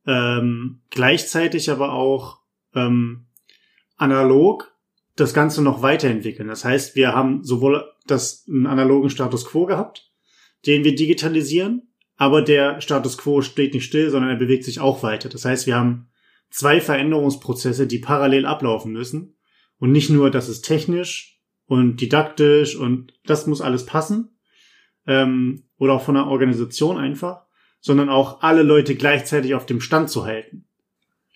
ähm, gleichzeitig aber auch ähm, analog das Ganze noch weiterentwickeln. Das heißt, wir haben sowohl das einen analogen Status quo gehabt, den wir digitalisieren, aber der Status quo steht nicht still, sondern er bewegt sich auch weiter. Das heißt, wir haben zwei Veränderungsprozesse, die parallel ablaufen müssen. Und nicht nur, das ist technisch und didaktisch und das muss alles passen. Ähm, oder auch von der Organisation einfach, sondern auch alle Leute gleichzeitig auf dem Stand zu halten.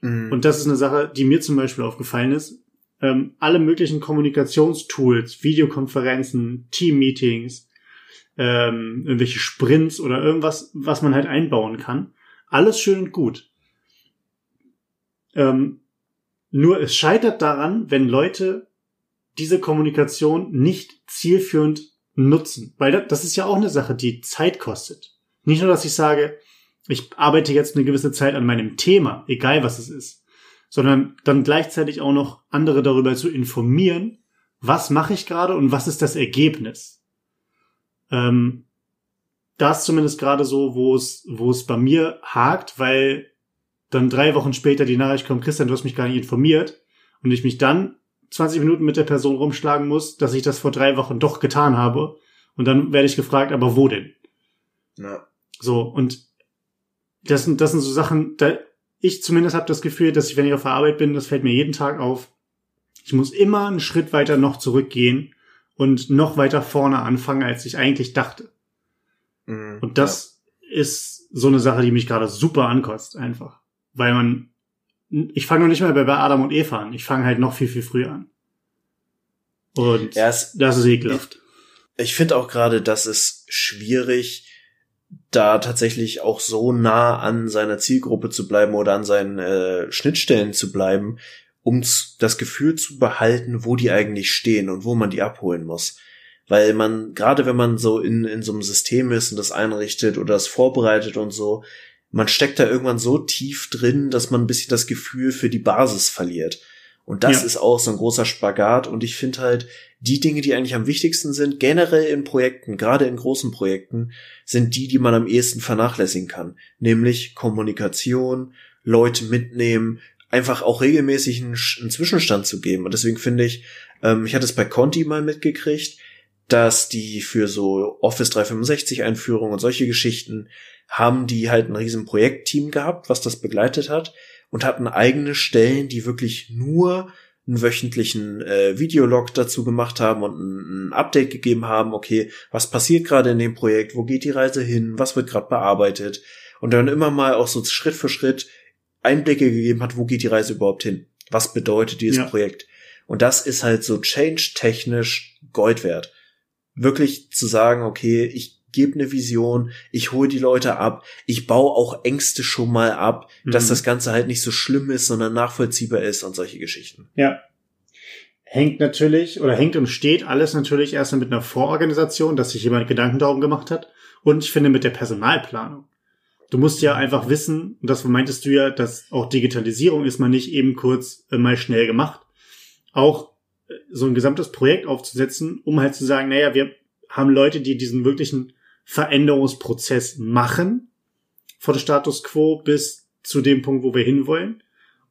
Mhm. Und das ist eine Sache, die mir zum Beispiel aufgefallen ist. Ähm, alle möglichen Kommunikationstools, Videokonferenzen, Teammeetings, ähm, irgendwelche Sprints oder irgendwas, was man halt einbauen kann. Alles schön und gut. Ähm, nur es scheitert daran, wenn Leute diese Kommunikation nicht zielführend nutzen. Weil das ist ja auch eine Sache, die Zeit kostet. Nicht nur, dass ich sage, ich arbeite jetzt eine gewisse Zeit an meinem Thema, egal was es ist, sondern dann gleichzeitig auch noch andere darüber zu informieren, was mache ich gerade und was ist das Ergebnis. Ähm, da ist zumindest gerade so, wo es, wo es bei mir hakt, weil dann drei Wochen später die Nachricht kommt, Christian, du hast mich gar nicht informiert und ich mich dann 20 Minuten mit der Person rumschlagen muss, dass ich das vor drei Wochen doch getan habe. Und dann werde ich gefragt, aber wo denn? Ja. So, und das sind, das sind so Sachen, da ich zumindest habe das Gefühl, dass ich, wenn ich auf der Arbeit bin, das fällt mir jeden Tag auf. Ich muss immer einen Schritt weiter noch zurückgehen und noch weiter vorne anfangen, als ich eigentlich dachte. Mhm, und das ja. ist so eine Sache, die mich gerade super ankotzt, einfach. Weil man, ich fange noch nicht mal bei Adam und Eva an. Ich fange halt noch viel, viel früher an. Und ja, es, das ist ekelhaft. Ich, ich finde auch gerade, das ist schwierig, da tatsächlich auch so nah an seiner Zielgruppe zu bleiben oder an seinen äh, Schnittstellen zu bleiben, um das Gefühl zu behalten, wo die eigentlich stehen und wo man die abholen muss. Weil man, gerade wenn man so in, in so einem System ist und das einrichtet oder das vorbereitet und so, man steckt da irgendwann so tief drin, dass man ein bisschen das Gefühl für die Basis verliert. Und das ja. ist auch so ein großer Spagat. Und ich finde halt, die Dinge, die eigentlich am wichtigsten sind, generell in Projekten, gerade in großen Projekten, sind die, die man am ehesten vernachlässigen kann. Nämlich Kommunikation, Leute mitnehmen, einfach auch regelmäßig einen, einen Zwischenstand zu geben. Und deswegen finde ich, ähm, ich hatte es bei Conti mal mitgekriegt, dass die für so Office 365 Einführungen und solche Geschichten haben die halt ein riesen Projektteam gehabt, was das begleitet hat und hatten eigene Stellen, die wirklich nur einen wöchentlichen äh, Videolog dazu gemacht haben und ein, ein Update gegeben haben, okay, was passiert gerade in dem Projekt, wo geht die Reise hin, was wird gerade bearbeitet und dann immer mal auch so Schritt für Schritt Einblicke gegeben hat, wo geht die Reise überhaupt hin, was bedeutet dieses ja. Projekt. Und das ist halt so change-technisch Gold wert. Wirklich zu sagen, okay, ich gebe eine Vision, ich hole die Leute ab, ich baue auch Ängste schon mal ab, mhm. dass das Ganze halt nicht so schlimm ist, sondern nachvollziehbar ist und solche Geschichten. Ja. Hängt natürlich oder hängt und steht alles natürlich erstmal mit einer Vororganisation, dass sich jemand Gedanken darum gemacht hat. Und ich finde mit der Personalplanung. Du musst ja einfach wissen, und das meintest du ja, dass auch Digitalisierung ist man nicht eben kurz äh, mal schnell gemacht. Auch so ein gesamtes Projekt aufzusetzen, um halt zu sagen, naja, wir haben Leute, die diesen wirklichen Veränderungsprozess machen, von Status quo bis zu dem Punkt, wo wir hinwollen.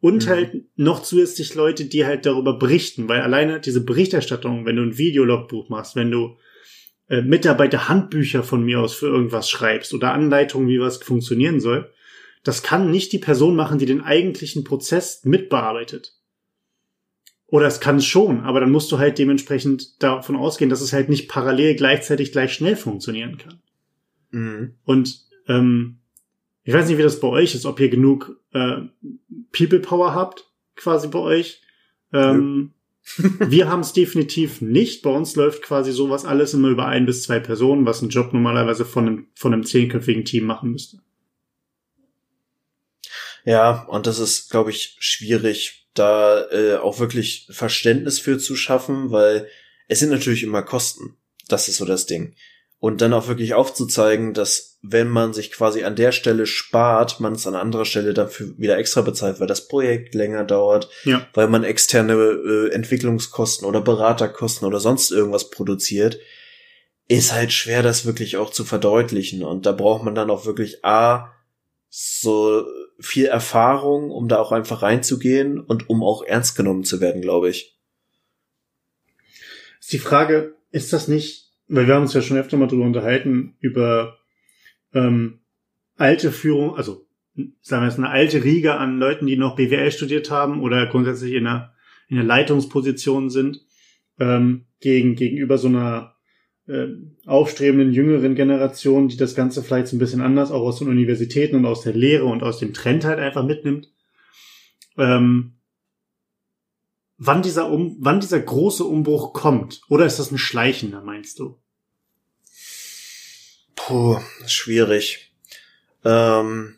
Und mhm. halt noch zusätzlich Leute, die halt darüber berichten, weil alleine diese Berichterstattung, wenn du ein Videologbuch machst, wenn du äh, Mitarbeiterhandbücher von mir aus für irgendwas schreibst oder Anleitungen, wie was funktionieren soll, das kann nicht die Person machen, die den eigentlichen Prozess mitbearbeitet. Oder es kann es schon, aber dann musst du halt dementsprechend davon ausgehen, dass es halt nicht parallel gleichzeitig gleich schnell funktionieren kann. Mhm. Und ähm, ich weiß nicht, wie das bei euch ist, ob ihr genug äh, People Power habt, quasi bei euch. Ähm, wir haben es definitiv nicht. Bei uns läuft quasi sowas alles immer über ein bis zwei Personen, was ein Job normalerweise von einem, von einem zehnköpfigen Team machen müsste. Ja, und das ist, glaube ich, schwierig, da äh, auch wirklich Verständnis für zu schaffen, weil es sind natürlich immer Kosten. Das ist so das Ding und dann auch wirklich aufzuzeigen, dass wenn man sich quasi an der Stelle spart, man es an anderer Stelle dafür wieder extra bezahlt, weil das Projekt länger dauert, ja. weil man externe äh, Entwicklungskosten oder Beraterkosten oder sonst irgendwas produziert, ist halt schwer, das wirklich auch zu verdeutlichen. Und da braucht man dann auch wirklich A, so viel Erfahrung, um da auch einfach reinzugehen und um auch ernst genommen zu werden, glaube ich. Ist die Frage, ist das nicht weil wir haben uns ja schon öfter mal darüber unterhalten, über ähm, alte Führung, also sagen wir jetzt eine alte Riege an Leuten, die noch BWL studiert haben oder grundsätzlich in einer, in einer Leitungsposition sind, ähm, gegen, gegenüber so einer äh, aufstrebenden jüngeren Generation, die das Ganze vielleicht so ein bisschen anders auch aus den Universitäten und aus der Lehre und aus dem Trend halt einfach mitnimmt. Ähm, wann dieser um, wann dieser große Umbruch kommt? Oder ist das ein schleichender, meinst du? Puh, schwierig. Ähm,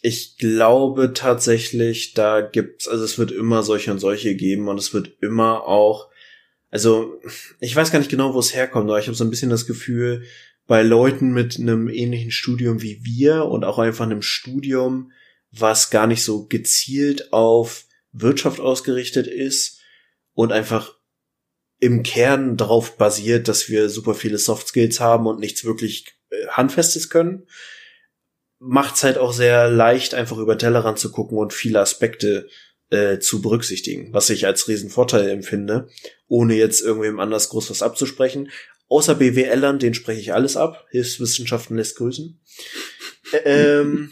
ich glaube tatsächlich, da gibt's, also es wird immer solche und solche geben und es wird immer auch also ich weiß gar nicht genau, wo es herkommt, aber ich habe so ein bisschen das Gefühl, bei Leuten mit einem ähnlichen Studium wie wir und auch einfach einem Studium, was gar nicht so gezielt auf Wirtschaft ausgerichtet ist und einfach im Kern darauf basiert, dass wir super viele Soft Skills haben und nichts wirklich äh, Handfestes können, macht's halt auch sehr leicht, einfach über Tellerrand zu gucken und viele Aspekte äh, zu berücksichtigen, was ich als Riesenvorteil empfinde, ohne jetzt irgendwem anders groß was abzusprechen. Außer BWLern, den spreche ich alles ab. Hilfswissenschaften lässt grüßen. ähm,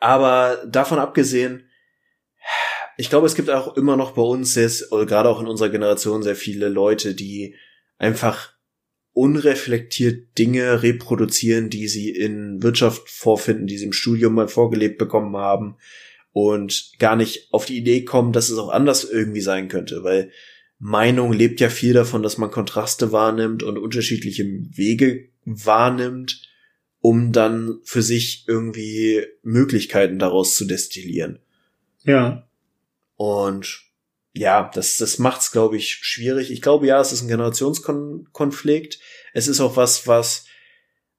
aber davon abgesehen, ich glaube, es gibt auch immer noch bei uns, jetzt, gerade auch in unserer Generation, sehr viele Leute, die einfach unreflektiert Dinge reproduzieren, die sie in Wirtschaft vorfinden, die sie im Studium mal vorgelebt bekommen haben und gar nicht auf die Idee kommen, dass es auch anders irgendwie sein könnte, weil Meinung lebt ja viel davon, dass man Kontraste wahrnimmt und unterschiedliche Wege wahrnimmt, um dann für sich irgendwie Möglichkeiten daraus zu destillieren. Ja. Und ja, das, das macht's, glaube ich, schwierig. Ich glaube, ja, es ist ein Generationskonflikt. Es ist auch was, was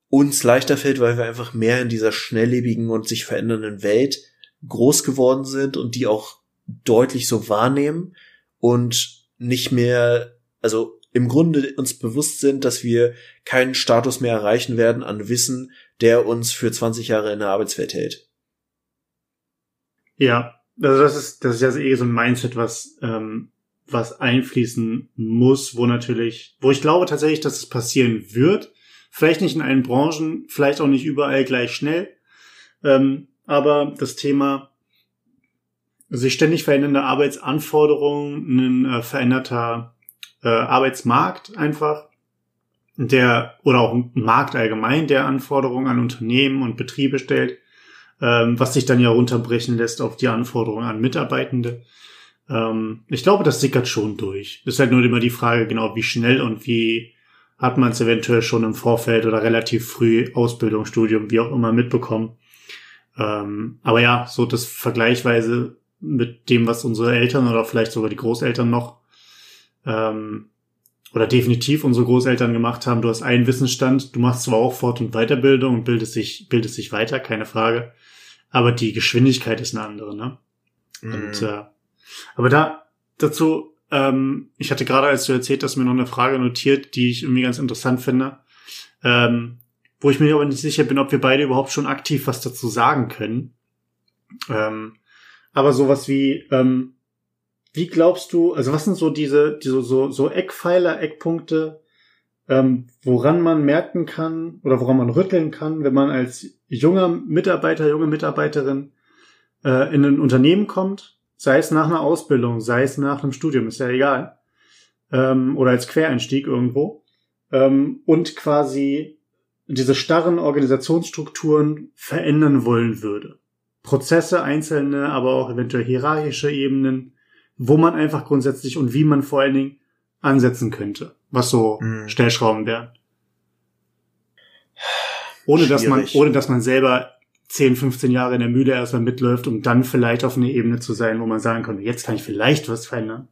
uns leichter fällt, weil wir einfach mehr in dieser schnelllebigen und sich verändernden Welt groß geworden sind und die auch deutlich so wahrnehmen und nicht mehr, also im Grunde uns bewusst sind, dass wir keinen Status mehr erreichen werden an Wissen, der uns für 20 Jahre in der Arbeitswelt hält. Ja, also das ist, das ist ja eh so ein Mindset, was, ähm, was einfließen muss, wo natürlich, wo ich glaube tatsächlich, dass es passieren wird. Vielleicht nicht in allen Branchen, vielleicht auch nicht überall gleich schnell. Ähm, aber das Thema sich ständig verändernde Arbeitsanforderungen, ein äh, veränderter äh, Arbeitsmarkt einfach, der oder auch ein Markt allgemein, der Anforderungen an Unternehmen und Betriebe stellt, ähm, was sich dann ja runterbrechen lässt auf die Anforderungen an Mitarbeitende. Ähm, ich glaube, das sickert schon durch. Ist halt nur immer die Frage, genau, wie schnell und wie hat man es eventuell schon im Vorfeld oder relativ früh Ausbildung, Studium, wie auch immer mitbekommen. Ähm, aber ja, so das vergleichweise mit dem, was unsere Eltern oder vielleicht sogar die Großeltern noch ähm, oder definitiv unsere Großeltern gemacht haben. Du hast einen Wissensstand, du machst zwar auch Fort- und Weiterbildung und bildest sich, bildest sich weiter, keine Frage. Aber die Geschwindigkeit ist eine andere, ne? Mhm. Und äh, aber da dazu, ähm, ich hatte gerade, als du erzählt hast, mir noch eine Frage notiert, die ich irgendwie ganz interessant finde. Ähm, wo ich mir aber nicht sicher bin, ob wir beide überhaupt schon aktiv was dazu sagen können. Ähm, aber sowas wie, ähm, wie glaubst du, also was sind so diese, diese so, so Eckpfeiler, Eckpunkte, ähm, woran man merken kann oder woran man rütteln kann, wenn man als junger Mitarbeiter, junge Mitarbeiterin äh, in ein Unternehmen kommt, sei es nach einer Ausbildung, sei es nach einem Studium, ist ja egal, ähm, oder als Quereinstieg irgendwo, ähm, und quasi diese starren Organisationsstrukturen verändern wollen würde. Prozesse, einzelne, aber auch eventuell hierarchische Ebenen, wo man einfach grundsätzlich und wie man vor allen Dingen ansetzen könnte, was so mhm. Stellschrauben wären. Ohne Schwierig. dass man, ohne dass man selber 10, 15 Jahre in der Mühle erstmal mitläuft, um dann vielleicht auf einer Ebene zu sein, wo man sagen könnte, jetzt kann ich vielleicht was verändern.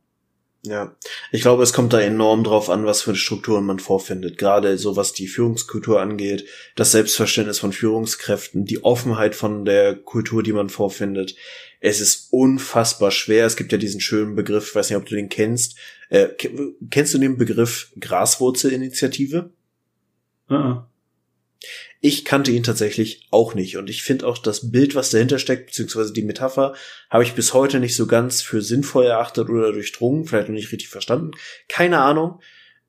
Ja, ich glaube, es kommt da enorm drauf an, was für Strukturen man vorfindet. Gerade so was die Führungskultur angeht, das Selbstverständnis von Führungskräften, die Offenheit von der Kultur, die man vorfindet. Es ist unfassbar schwer. Es gibt ja diesen schönen Begriff, weiß nicht, ob du den kennst. Äh, kennst du den Begriff Graswurzelinitiative? Uh -uh. Ich kannte ihn tatsächlich auch nicht und ich finde auch das Bild, was dahinter steckt, beziehungsweise die Metapher, habe ich bis heute nicht so ganz für sinnvoll erachtet oder durchdrungen, vielleicht noch nicht richtig verstanden. Keine Ahnung.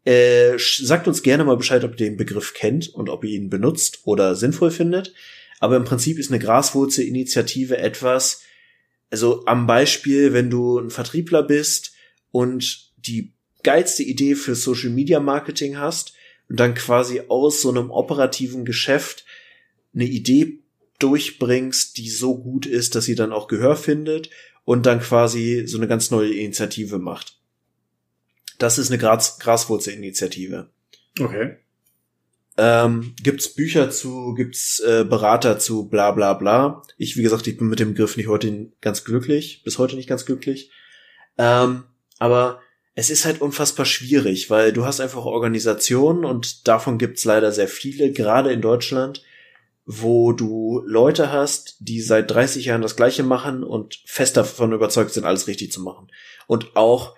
Äh, sagt uns gerne mal Bescheid, ob ihr den Begriff kennt und ob ihr ihn benutzt oder sinnvoll findet. Aber im Prinzip ist eine Graswurzelinitiative etwas, also am Beispiel, wenn du ein Vertriebler bist und die geilste Idee für Social Media Marketing hast und dann quasi aus so einem operativen Geschäft eine Idee durchbringst, die so gut ist, dass sie dann auch Gehör findet und dann quasi so eine ganz neue Initiative macht. Das ist eine Gras Graswurzelinitiative. Okay. Ähm, gibt's Bücher zu, gibt's äh, Berater zu, bla bla bla. Ich, wie gesagt, ich bin mit dem Begriff nicht heute ganz glücklich, bis heute nicht ganz glücklich. Ähm, aber es ist halt unfassbar schwierig, weil du hast einfach Organisationen und davon gibt's leider sehr viele, gerade in Deutschland, wo du Leute hast, die seit 30 Jahren das Gleiche machen und fest davon überzeugt sind, alles richtig zu machen. Und auch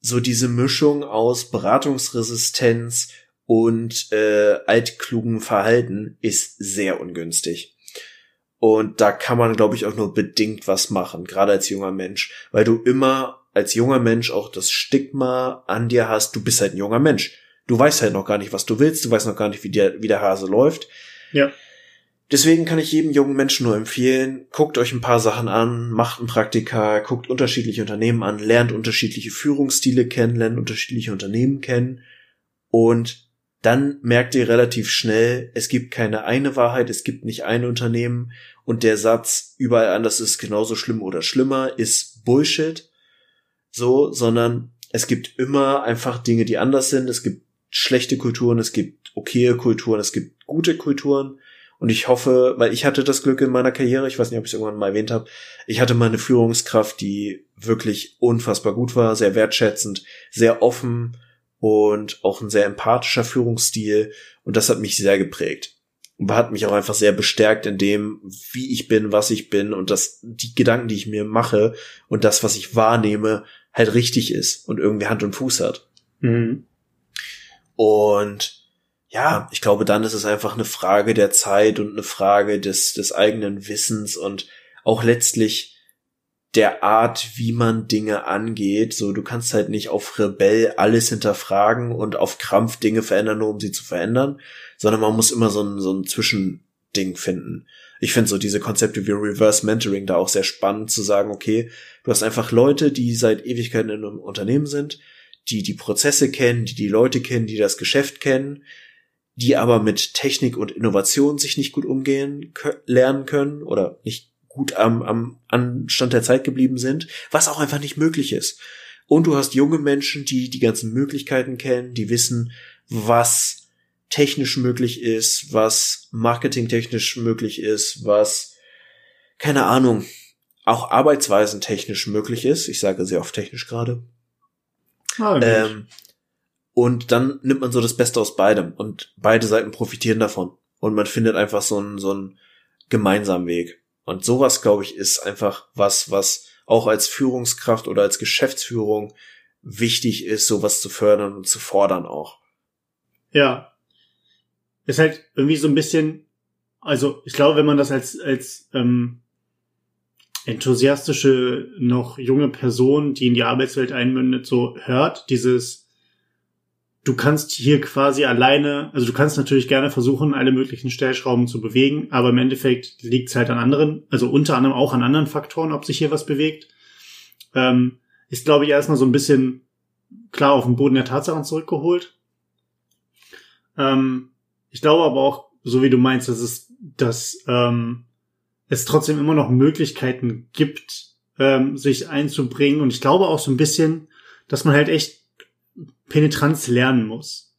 so diese Mischung aus Beratungsresistenz und äh, altklugen Verhalten ist sehr ungünstig. Und da kann man, glaube ich, auch nur bedingt was machen, gerade als junger Mensch, weil du immer als junger Mensch auch das Stigma an dir hast, du bist halt ein junger Mensch. Du weißt halt noch gar nicht, was du willst, du weißt noch gar nicht, wie der, wie der Hase läuft. Ja. Deswegen kann ich jedem jungen Menschen nur empfehlen, guckt euch ein paar Sachen an, macht ein Praktika, guckt unterschiedliche Unternehmen an, lernt unterschiedliche Führungsstile kennen, lernt unterschiedliche Unternehmen kennen und dann merkt ihr relativ schnell, es gibt keine eine Wahrheit, es gibt nicht ein Unternehmen und der Satz überall anders ist genauso schlimm oder schlimmer ist Bullshit. So, sondern es gibt immer einfach Dinge, die anders sind. Es gibt schlechte Kulturen, es gibt okaye Kulturen, es gibt gute Kulturen. Und ich hoffe, weil ich hatte das Glück in meiner Karriere, ich weiß nicht, ob ich es irgendwann mal erwähnt habe, ich hatte mal eine Führungskraft, die wirklich unfassbar gut war, sehr wertschätzend, sehr offen, und auch ein sehr empathischer Führungsstil und das hat mich sehr geprägt. Und hat mich auch einfach sehr bestärkt in dem, wie ich bin, was ich bin und dass die Gedanken, die ich mir mache und das, was ich wahrnehme, halt richtig ist und irgendwie Hand und Fuß hat. Mhm. Und ja, ich glaube, dann ist es einfach eine Frage der Zeit und eine Frage des, des eigenen Wissens und auch letztlich der Art, wie man Dinge angeht. So, du kannst halt nicht auf Rebell alles hinterfragen und auf Krampf Dinge verändern, nur um sie zu verändern, sondern man muss immer so ein, so ein Zwischending finden. Ich finde so diese Konzepte wie Reverse Mentoring da auch sehr spannend zu sagen, okay, du hast einfach Leute, die seit Ewigkeiten in einem Unternehmen sind, die die Prozesse kennen, die die Leute kennen, die das Geschäft kennen, die aber mit Technik und Innovation sich nicht gut umgehen lernen können oder nicht gut am, am Anstand der Zeit geblieben sind, was auch einfach nicht möglich ist. Und du hast junge Menschen, die die ganzen Möglichkeiten kennen, die wissen, was technisch möglich ist, was marketingtechnisch möglich ist, was, keine Ahnung, auch arbeitsweisen technisch möglich ist. Ich sage sehr oft technisch gerade. Ah, ähm, und dann nimmt man so das Beste aus beidem und beide Seiten profitieren davon. Und man findet einfach so einen, so einen gemeinsamen Weg. Und sowas, glaube ich, ist einfach was, was auch als Führungskraft oder als Geschäftsführung wichtig ist, sowas zu fördern und zu fordern auch. Ja. Ist halt irgendwie so ein bisschen, also ich glaube, wenn man das als, als ähm, enthusiastische, noch junge Person, die in die Arbeitswelt einmündet, so hört, dieses du kannst hier quasi alleine, also du kannst natürlich gerne versuchen, alle möglichen Stellschrauben zu bewegen, aber im Endeffekt liegt es halt an anderen, also unter anderem auch an anderen Faktoren, ob sich hier was bewegt. Ähm, ist, glaube ich, erstmal so ein bisschen klar auf den Boden der Tatsachen zurückgeholt. Ähm, ich glaube aber auch, so wie du meinst, dass es, dass ähm, es trotzdem immer noch Möglichkeiten gibt, ähm, sich einzubringen. Und ich glaube auch so ein bisschen, dass man halt echt Penetranz lernen muss.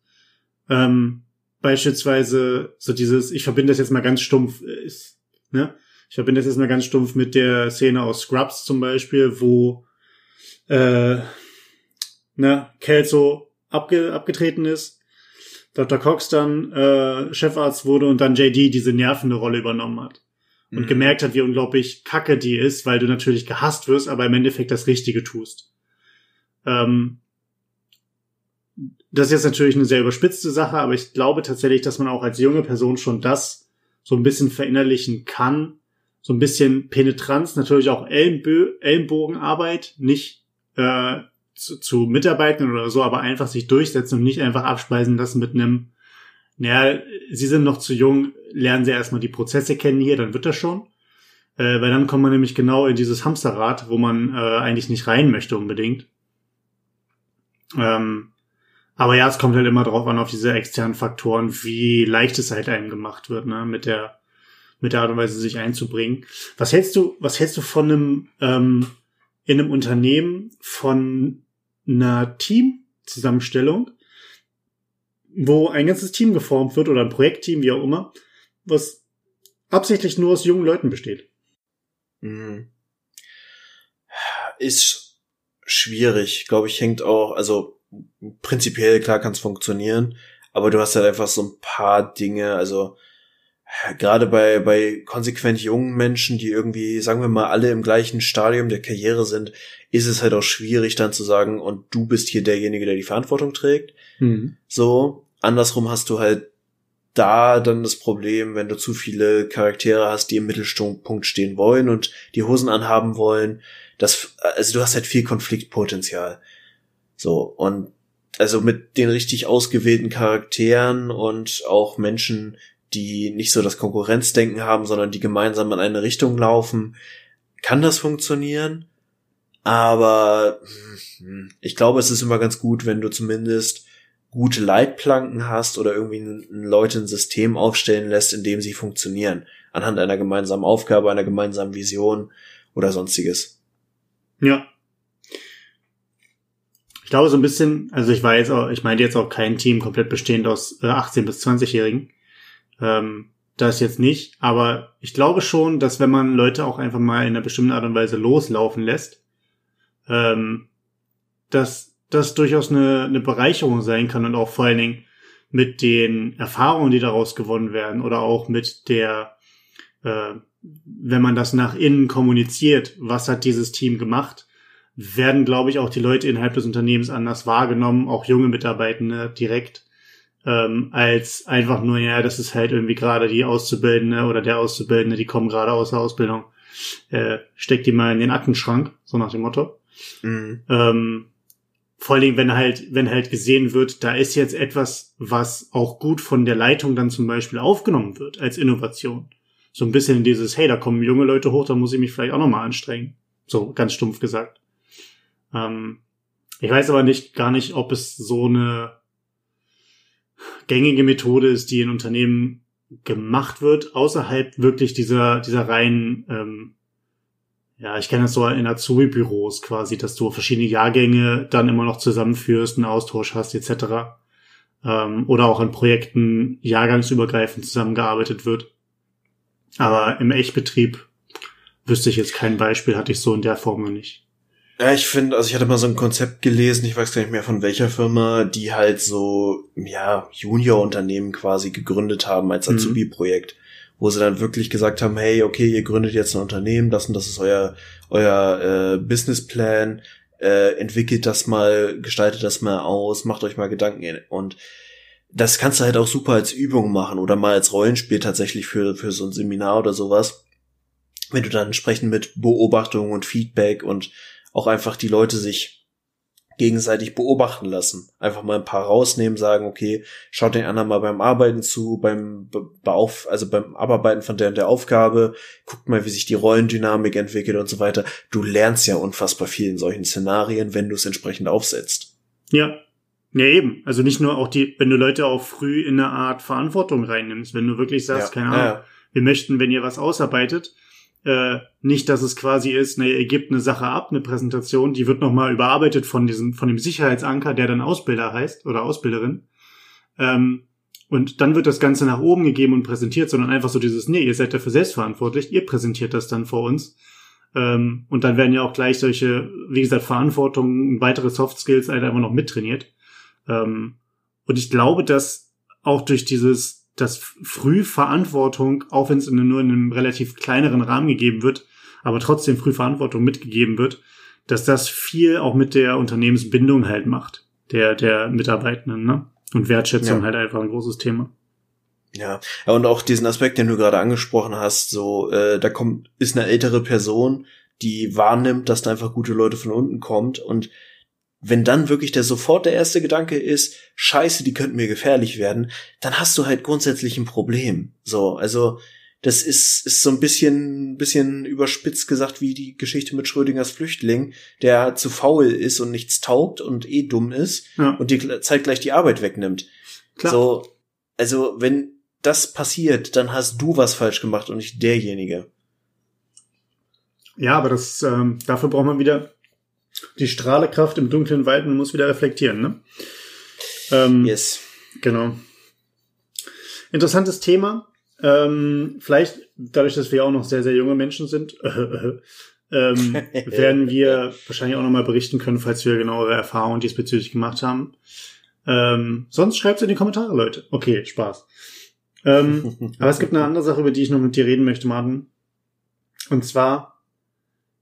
Ähm, beispielsweise so dieses, ich verbinde das jetzt mal ganz stumpf, äh, ist, ne? Ich verbinde das jetzt mal ganz stumpf mit der Szene aus Scrubs zum Beispiel, wo äh, ne, Kelso abge abgetreten ist, Dr. Cox dann äh, Chefarzt wurde und dann JD diese nervende Rolle übernommen hat. Und mhm. gemerkt hat, wie unglaublich kacke die ist, weil du natürlich gehasst wirst, aber im Endeffekt das Richtige tust. Ähm, das ist jetzt natürlich eine sehr überspitzte Sache, aber ich glaube tatsächlich, dass man auch als junge Person schon das so ein bisschen verinnerlichen kann. So ein bisschen Penetranz, natürlich auch Ellenbö Ellenbogenarbeit, nicht äh, zu, zu Mitarbeitern oder so, aber einfach sich durchsetzen und nicht einfach abspeisen lassen mit einem naja, sie sind noch zu jung, lernen sie erstmal die Prozesse kennen hier, dann wird das schon. Äh, weil dann kommt man nämlich genau in dieses Hamsterrad, wo man äh, eigentlich nicht rein möchte unbedingt. Ähm, aber ja, es kommt halt immer drauf an, auf diese externen Faktoren, wie leicht es halt einem gemacht wird, ne, mit der, mit der Art und Weise sich einzubringen. Was hältst du, was hältst du von einem, ähm, in einem Unternehmen von einer Teamzusammenstellung, wo ein ganzes Team geformt wird oder ein Projektteam, wie auch immer, was absichtlich nur aus jungen Leuten besteht? Mhm. Ist schwierig, glaube ich, hängt auch, also prinzipiell klar kann es funktionieren, aber du hast halt einfach so ein paar Dinge, also gerade bei, bei konsequent jungen Menschen, die irgendwie, sagen wir mal, alle im gleichen Stadium der Karriere sind, ist es halt auch schwierig dann zu sagen, und du bist hier derjenige, der die Verantwortung trägt. Mhm. So, andersrum hast du halt da dann das Problem, wenn du zu viele Charaktere hast, die im Mittelpunkt stehen wollen und die Hosen anhaben wollen, das, also du hast halt viel Konfliktpotenzial. So, und also mit den richtig ausgewählten Charakteren und auch Menschen, die nicht so das Konkurrenzdenken haben, sondern die gemeinsam in eine Richtung laufen, kann das funktionieren. Aber hm, ich glaube, es ist immer ganz gut, wenn du zumindest gute Leitplanken hast oder irgendwie Leute ein System aufstellen lässt, in dem sie funktionieren. Anhand einer gemeinsamen Aufgabe, einer gemeinsamen Vision oder sonstiges. Ja. Ich glaube so ein bisschen, also ich weiß auch, ich meine jetzt auch kein Team komplett bestehend aus äh, 18 bis 20-Jährigen. Ähm, das jetzt nicht, aber ich glaube schon, dass wenn man Leute auch einfach mal in einer bestimmten Art und Weise loslaufen lässt, ähm, dass das durchaus eine, eine Bereicherung sein kann und auch vor allen Dingen mit den Erfahrungen, die daraus gewonnen werden oder auch mit der, äh, wenn man das nach innen kommuniziert, was hat dieses Team gemacht, werden, glaube ich, auch die Leute innerhalb des Unternehmens anders wahrgenommen, auch junge Mitarbeitende direkt, ähm, als einfach nur, ja, das ist halt irgendwie gerade die Auszubildende oder der Auszubildende, die kommen gerade aus der Ausbildung, äh, steckt die mal in den Aktenschrank, so nach dem Motto. Mhm. Ähm, vor allen Dingen, wenn halt, wenn halt gesehen wird, da ist jetzt etwas, was auch gut von der Leitung dann zum Beispiel aufgenommen wird als Innovation. So ein bisschen dieses, hey, da kommen junge Leute hoch, da muss ich mich vielleicht auch nochmal anstrengen. So ganz stumpf gesagt. Ähm, ich weiß aber nicht, gar nicht, ob es so eine gängige Methode ist, die in Unternehmen gemacht wird, außerhalb wirklich dieser, dieser reinen ähm, ja, ich kenne das so in Azubi-Büros quasi, dass du verschiedene Jahrgänge dann immer noch zusammenführst, einen Austausch hast, etc. Ähm, oder auch an Projekten jahrgangsübergreifend zusammengearbeitet wird. Aber im Echtbetrieb wüsste ich jetzt kein Beispiel, hatte ich so in der Form noch nicht. Ja, ich finde, also ich hatte mal so ein Konzept gelesen, ich weiß gar nicht mehr von welcher Firma, die halt so, ja, Junior-Unternehmen quasi gegründet haben als mhm. Azubi-Projekt. Wo sie dann wirklich gesagt haben, hey, okay, ihr gründet jetzt ein Unternehmen, das und das ist euer, euer äh, Businessplan, äh, entwickelt das mal, gestaltet das mal aus, macht euch mal Gedanken und das kannst du halt auch super als Übung machen oder mal als Rollenspiel tatsächlich für, für so ein Seminar oder sowas. Wenn du dann entsprechend mit Beobachtung und Feedback und auch einfach die Leute sich gegenseitig beobachten lassen. Einfach mal ein paar rausnehmen, sagen, okay, schaut den anderen mal beim Arbeiten zu, beim Beauf also beim Abarbeiten von der und der Aufgabe, guckt mal, wie sich die Rollendynamik entwickelt und so weiter. Du lernst ja unfassbar viel in solchen Szenarien, wenn du es entsprechend aufsetzt. Ja. Ja, eben. Also nicht nur auch die, wenn du Leute auch früh in eine Art Verantwortung reinnimmst, wenn du wirklich sagst, ja. keine Ahnung, ja. wir möchten, wenn ihr was ausarbeitet, äh, nicht, dass es quasi ist, ne, ihr gebt eine Sache ab, eine Präsentation, die wird nochmal überarbeitet von diesem, von dem Sicherheitsanker, der dann Ausbilder heißt oder Ausbilderin. Ähm, und dann wird das Ganze nach oben gegeben und präsentiert, sondern einfach so dieses, nee, ihr seid dafür selbstverantwortlich, ihr präsentiert das dann vor uns. Ähm, und dann werden ja auch gleich solche, wie gesagt, Verantwortung und weitere Soft Skills einfach noch mittrainiert. Ähm, und ich glaube, dass auch durch dieses dass früh Verantwortung, auch wenn es nur in einem relativ kleineren Rahmen gegeben wird, aber trotzdem früh Verantwortung mitgegeben wird, dass das viel auch mit der Unternehmensbindung halt macht, der, der Mitarbeitenden, ne? Und Wertschätzung ja. halt einfach ein großes Thema. Ja, ja, und auch diesen Aspekt, den du gerade angesprochen hast, so, äh, da kommt, ist eine ältere Person, die wahrnimmt, dass da einfach gute Leute von unten kommt und wenn dann wirklich der sofort der erste Gedanke ist, scheiße, die könnten mir gefährlich werden, dann hast du halt grundsätzlich ein Problem. So, also das ist, ist so ein bisschen, bisschen überspitzt gesagt wie die Geschichte mit Schrödingers Flüchtling, der zu faul ist und nichts taugt und eh dumm ist ja. und die zeitgleich die Arbeit wegnimmt. Klar. So, also wenn das passiert, dann hast du was falsch gemacht und nicht derjenige. Ja, aber das, ähm, dafür braucht man wieder die Strahlekraft im dunklen Wald und muss wieder reflektieren, ne? Ähm, yes. Genau. Interessantes Thema. Ähm, vielleicht, dadurch, dass wir auch noch sehr, sehr junge Menschen sind, ähm, werden wir wahrscheinlich auch nochmal berichten können, falls wir genauere Erfahrungen diesbezüglich gemacht haben. Ähm, sonst schreibt es in die Kommentare, Leute. Okay, Spaß. Ähm, aber es gibt eine andere Sache, über die ich noch mit dir reden möchte, Martin. Und zwar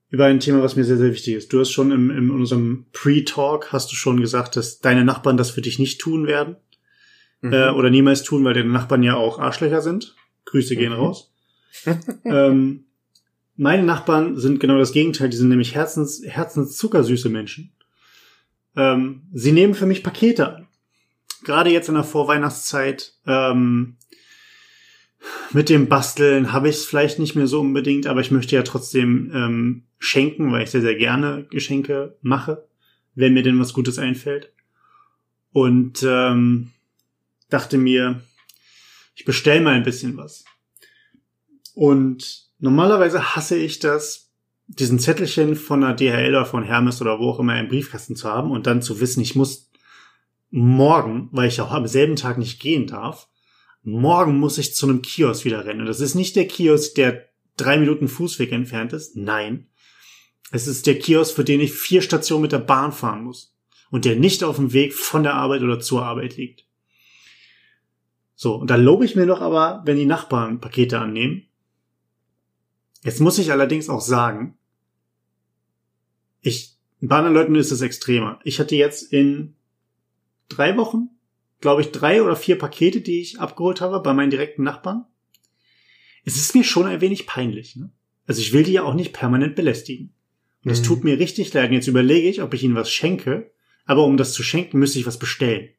über ein Thema, was mir sehr, sehr wichtig ist. Du hast schon im, in unserem Pre-Talk hast du schon gesagt, dass deine Nachbarn das für dich nicht tun werden. Mhm. Äh, oder niemals tun, weil deine Nachbarn ja auch Arschlöcher sind. Grüße gehen mhm. raus. ähm, meine Nachbarn sind genau das Gegenteil. Die sind nämlich herzens, herzens zuckersüße Menschen. Ähm, sie nehmen für mich Pakete an. Gerade jetzt in der Vorweihnachtszeit ähm, mit dem Basteln habe ich es vielleicht nicht mehr so unbedingt, aber ich möchte ja trotzdem ähm, schenken, weil ich sehr, sehr gerne Geschenke mache, wenn mir denn was Gutes einfällt. Und ähm, dachte mir, ich bestell mal ein bisschen was. Und normalerweise hasse ich das, diesen Zettelchen von der DHL oder von Hermes oder wo auch immer im Briefkasten zu haben und dann zu wissen, ich muss morgen, weil ich auch am selben Tag nicht gehen darf, morgen muss ich zu einem Kiosk wieder rennen. Und das ist nicht der Kiosk, der drei Minuten Fußweg entfernt ist. Nein. Es ist der Kiosk, für den ich vier Stationen mit der Bahn fahren muss. Und der nicht auf dem Weg von der Arbeit oder zur Arbeit liegt. So, und da lobe ich mir doch aber, wenn die Nachbarn Pakete annehmen. Jetzt muss ich allerdings auch sagen, ich, bei anderen Leuten ist es extremer. Ich hatte jetzt in drei Wochen, glaube ich, drei oder vier Pakete, die ich abgeholt habe bei meinen direkten Nachbarn. Es ist mir schon ein wenig peinlich. Ne? Also ich will die ja auch nicht permanent belästigen. Und es mhm. tut mir richtig leid. Und jetzt überlege ich, ob ich ihnen was schenke. Aber um das zu schenken, müsste ich was bestellen.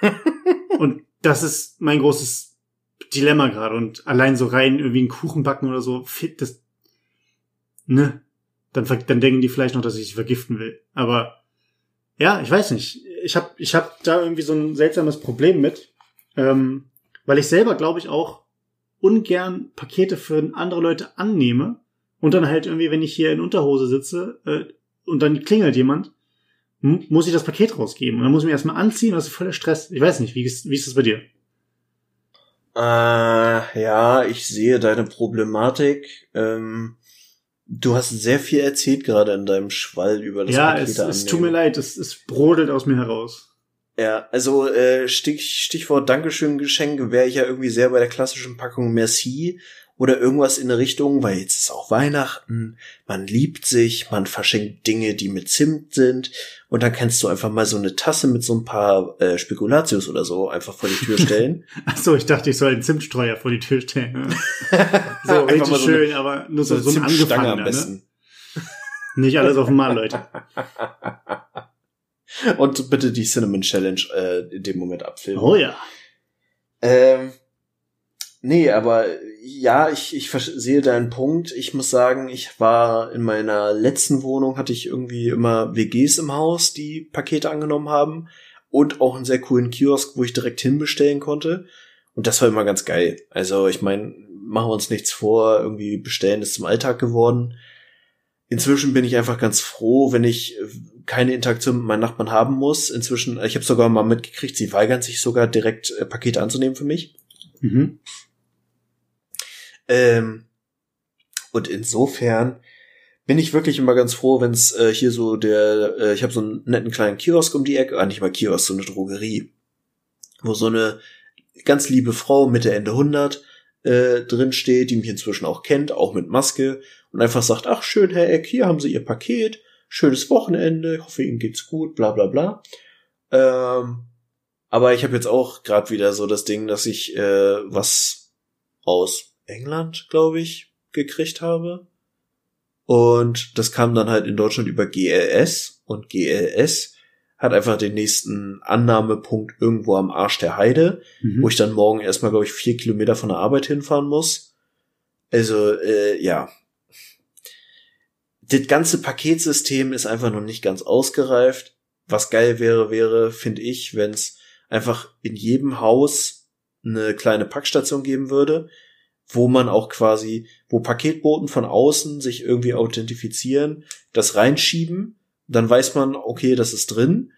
und das ist mein großes Dilemma gerade. Und allein so rein irgendwie einen Kuchen backen oder so, fit, das, ne? Dann, dann denken die vielleicht noch, dass ich sie vergiften will. Aber ja, ich weiß nicht. Ich habe ich hab da irgendwie so ein seltsames Problem mit, ähm, weil ich selber, glaube ich, auch ungern Pakete für andere Leute annehme und dann halt irgendwie, wenn ich hier in Unterhose sitze äh, und dann klingelt jemand, muss ich das Paket rausgeben. Und dann muss ich mir erstmal anziehen, das ist voller Stress. Ich weiß nicht, wie ist, wie ist das bei dir? Äh, ja, ich sehe deine Problematik. Ähm, du hast sehr viel erzählt gerade in deinem Schwall über das ja, Paket es, es tut mir leid, es, es brodelt aus mir heraus. Ja, also äh, Stich, Stichwort Dankeschön Geschenke wäre ich ja irgendwie sehr bei der klassischen Packung Merci oder irgendwas in der Richtung, weil jetzt ist auch Weihnachten, man liebt sich, man verschenkt Dinge, die mit Zimt sind und dann kannst du einfach mal so eine Tasse mit so ein paar äh, Spekulatius oder so einfach vor die Tür stellen. Ach so, ich dachte, ich soll einen Zimtstreuer vor die Tür stellen. so richtig so schön, eine, aber nur so, so, so ein angefangener, am besten. Ne? Nicht alles auf einmal, Leute. Und bitte die Cinnamon Challenge äh, in dem Moment abfilmen. Oh ja. Ähm, Nee, aber ja, ich, ich sehe deinen Punkt. Ich muss sagen, ich war in meiner letzten Wohnung, hatte ich irgendwie immer WGs im Haus, die Pakete angenommen haben und auch einen sehr coolen Kiosk, wo ich direkt hinbestellen konnte. Und das war immer ganz geil. Also ich meine, machen wir uns nichts vor, irgendwie bestellen ist zum Alltag geworden. Inzwischen bin ich einfach ganz froh, wenn ich keine Interaktion mit meinen Nachbarn haben muss. Inzwischen, ich habe sogar mal mitgekriegt, sie weigern sich sogar direkt äh, Pakete anzunehmen für mich. Mhm. Ähm, und insofern bin ich wirklich immer ganz froh, wenn es äh, hier so der, äh, ich habe so einen netten kleinen Kiosk um die Ecke, ah, nicht mal Kiosk, so eine Drogerie, wo so eine ganz liebe Frau Mitte Ende 100 äh, drin steht, die mich inzwischen auch kennt, auch mit Maske und einfach sagt, ach schön, Herr Eck, hier haben Sie Ihr Paket, schönes Wochenende, hoffe Ihnen geht's gut, bla bla bla. Ähm, aber ich habe jetzt auch gerade wieder so das Ding, dass ich äh, was aus England, glaube ich, gekriegt habe. Und das kam dann halt in Deutschland über GLS und GLS hat einfach den nächsten Annahmepunkt irgendwo am Arsch der Heide, mhm. wo ich dann morgen erstmal, glaube ich, vier Kilometer von der Arbeit hinfahren muss. Also, äh, ja. Das ganze Paketsystem ist einfach noch nicht ganz ausgereift. Was geil wäre, wäre, finde ich, wenn es einfach in jedem Haus eine kleine Packstation geben würde, wo man auch quasi, wo Paketboten von außen sich irgendwie authentifizieren, das reinschieben dann weiß man, okay, das ist drin.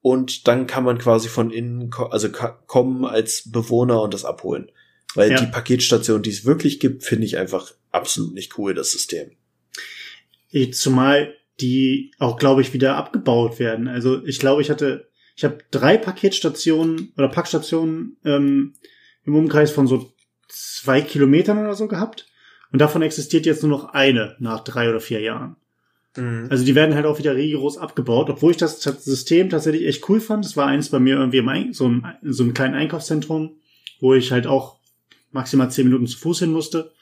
Und dann kann man quasi von innen, also kommen als Bewohner und das abholen. Weil ja. die Paketstation, die es wirklich gibt, finde ich einfach absolut nicht cool, das System. Zumal die auch, glaube ich, wieder abgebaut werden. Also ich glaube, ich hatte, ich habe drei Paketstationen oder Packstationen ähm, im Umkreis von so zwei Kilometern oder so gehabt. Und davon existiert jetzt nur noch eine nach drei oder vier Jahren. Mhm. Also die werden halt auch wieder rigoros abgebaut, obwohl ich das System tatsächlich echt cool fand. Das war eins bei mir irgendwie im so, einem, so einem kleinen Einkaufszentrum, wo ich halt auch maximal zehn Minuten zu Fuß hin musste.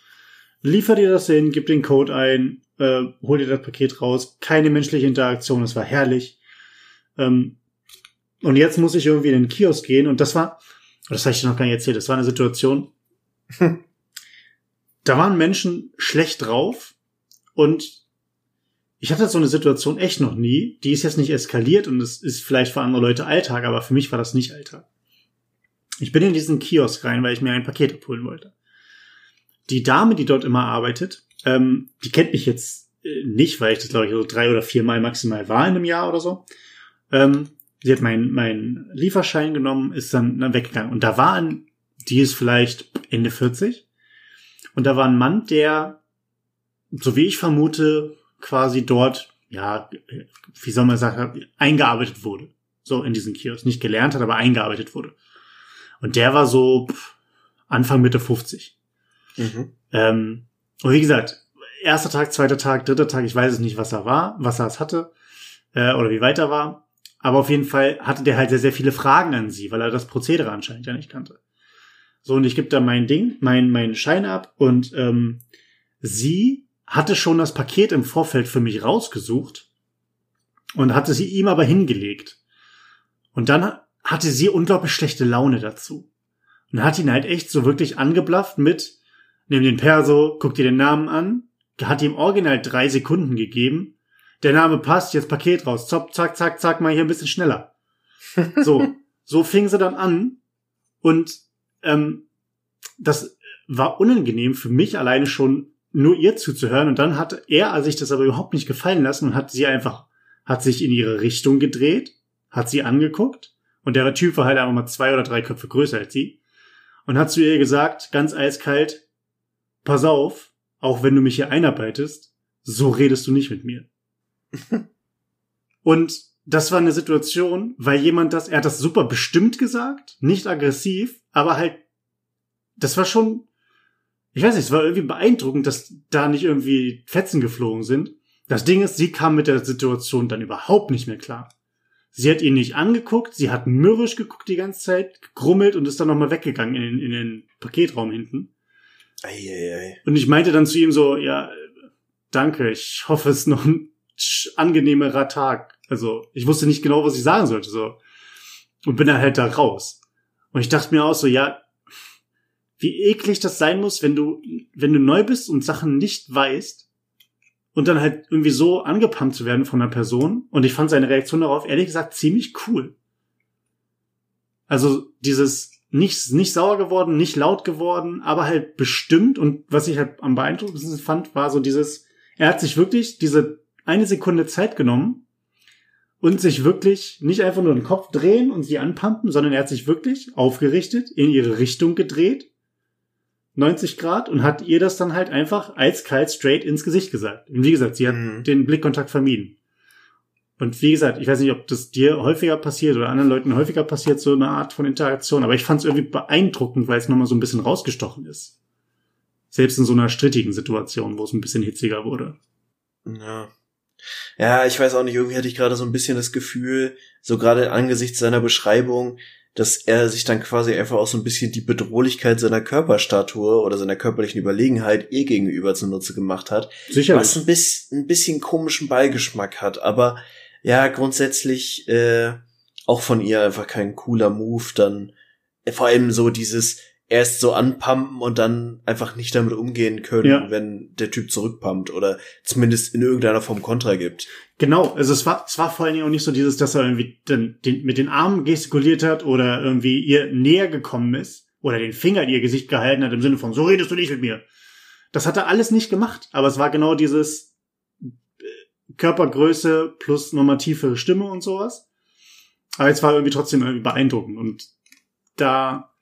Liefer dir das hin, gib den Code ein, äh, hol dir das Paket raus. Keine menschliche Interaktion, das war herrlich. Ähm, und jetzt muss ich irgendwie in den Kiosk gehen und das war, das habe ich dir noch gar nicht erzählt, das war eine Situation, da waren Menschen schlecht drauf und ich hatte so eine Situation echt noch nie. Die ist jetzt nicht eskaliert und es ist vielleicht für andere Leute Alltag, aber für mich war das nicht Alltag. Ich bin in diesen Kiosk rein, weil ich mir ein Paket abholen wollte. Die Dame, die dort immer arbeitet, ähm, die kennt mich jetzt äh, nicht, weil ich das glaube ich so drei oder vier Mal maximal war in einem Jahr oder so. Ähm, sie hat meinen mein Lieferschein genommen, ist dann, dann weggegangen. Und da war ein, die ist vielleicht Ende 40. Und da war ein Mann, der, so wie ich vermute, quasi dort, ja, wie soll man sagen, eingearbeitet wurde. So in diesen Kiosk. Nicht gelernt hat, aber eingearbeitet wurde. Und der war so Anfang Mitte 50. Mhm. Ähm, und wie gesagt, erster Tag, zweiter Tag, dritter Tag, ich weiß es nicht, was er war, was er es hatte, äh, oder wie weit er war. Aber auf jeden Fall hatte der halt sehr, sehr viele Fragen an sie, weil er das Prozedere anscheinend ja nicht kannte. So, und ich gebe da mein Ding, mein, meinen Schein ab und ähm, sie hatte schon das Paket im Vorfeld für mich rausgesucht und hatte sie ihm aber hingelegt. Und dann hatte sie unglaublich schlechte Laune dazu. Und hat ihn halt echt so wirklich angeblafft mit, nimm den Perso, guck dir den Namen an, hat ihm original drei Sekunden gegeben, der Name passt, jetzt Paket raus, zack, zack, zack, zack, mal hier ein bisschen schneller. So, so fing sie dann an und ähm, das war unangenehm für mich alleine schon nur ihr zuzuhören. Und dann hat er sich das aber überhaupt nicht gefallen lassen und hat sie einfach, hat sich in ihre Richtung gedreht, hat sie angeguckt. Und der Typ war halt einfach mal zwei oder drei Köpfe größer als sie. Und hat zu ihr gesagt, ganz eiskalt, pass auf, auch wenn du mich hier einarbeitest, so redest du nicht mit mir. und das war eine Situation, weil jemand das, er hat das super bestimmt gesagt, nicht aggressiv, aber halt, das war schon ich weiß nicht, es war irgendwie beeindruckend, dass da nicht irgendwie Fetzen geflogen sind. Das Ding ist, sie kam mit der Situation dann überhaupt nicht mehr klar. Sie hat ihn nicht angeguckt, sie hat mürrisch geguckt die ganze Zeit, gegrummelt und ist dann nochmal weggegangen in den, in den Paketraum hinten. Eieiei. Und ich meinte dann zu ihm so, ja, danke, ich hoffe, es ist noch ein angenehmerer Tag. Also, ich wusste nicht genau, was ich sagen sollte, so. Und bin dann halt da raus. Und ich dachte mir auch so, ja, wie eklig das sein muss, wenn du, wenn du neu bist und Sachen nicht weißt und dann halt irgendwie so angepumpt zu werden von einer Person. Und ich fand seine Reaktion darauf ehrlich gesagt ziemlich cool. Also dieses nicht, nicht sauer geworden, nicht laut geworden, aber halt bestimmt. Und was ich halt am beeindruckendsten fand, war so dieses, er hat sich wirklich diese eine Sekunde Zeit genommen und sich wirklich nicht einfach nur den Kopf drehen und sie anpumpen, sondern er hat sich wirklich aufgerichtet, in ihre Richtung gedreht 90 Grad und hat ihr das dann halt einfach eiskalt straight ins Gesicht gesagt. Und wie gesagt, sie hat mhm. den Blickkontakt vermieden. Und wie gesagt, ich weiß nicht, ob das dir häufiger passiert oder anderen Leuten häufiger passiert, so eine Art von Interaktion, aber ich fand es irgendwie beeindruckend, weil es nochmal so ein bisschen rausgestochen ist. Selbst in so einer strittigen Situation, wo es ein bisschen hitziger wurde. Ja. Ja, ich weiß auch nicht, irgendwie hatte ich gerade so ein bisschen das Gefühl, so gerade angesichts seiner Beschreibung, dass er sich dann quasi einfach auch so ein bisschen die Bedrohlichkeit seiner Körperstatur oder seiner körperlichen Überlegenheit ihr gegenüber zunutze gemacht hat. Sicherlich. Was ein bisschen, ein bisschen komischen Beigeschmack hat, aber ja, grundsätzlich äh, auch von ihr einfach kein cooler Move, dann vor allem so dieses erst so anpumpen und dann einfach nicht damit umgehen können, Ja. wenn der Typ zurückpumpt oder zumindest in irgendeiner Form Kontra gibt. Genau, also es war, es war vor allen Dingen auch nicht so dieses, dass er irgendwie den, den, mit den Armen gestikuliert hat oder irgendwie ihr näher gekommen ist oder den Finger in ihr Gesicht gehalten hat im Sinne von, so redest du nicht mit mir. Das hat er alles nicht gemacht, aber es war genau dieses äh, Körpergröße plus nochmal tiefere Stimme und sowas. Aber es war irgendwie trotzdem irgendwie beeindruckend und da,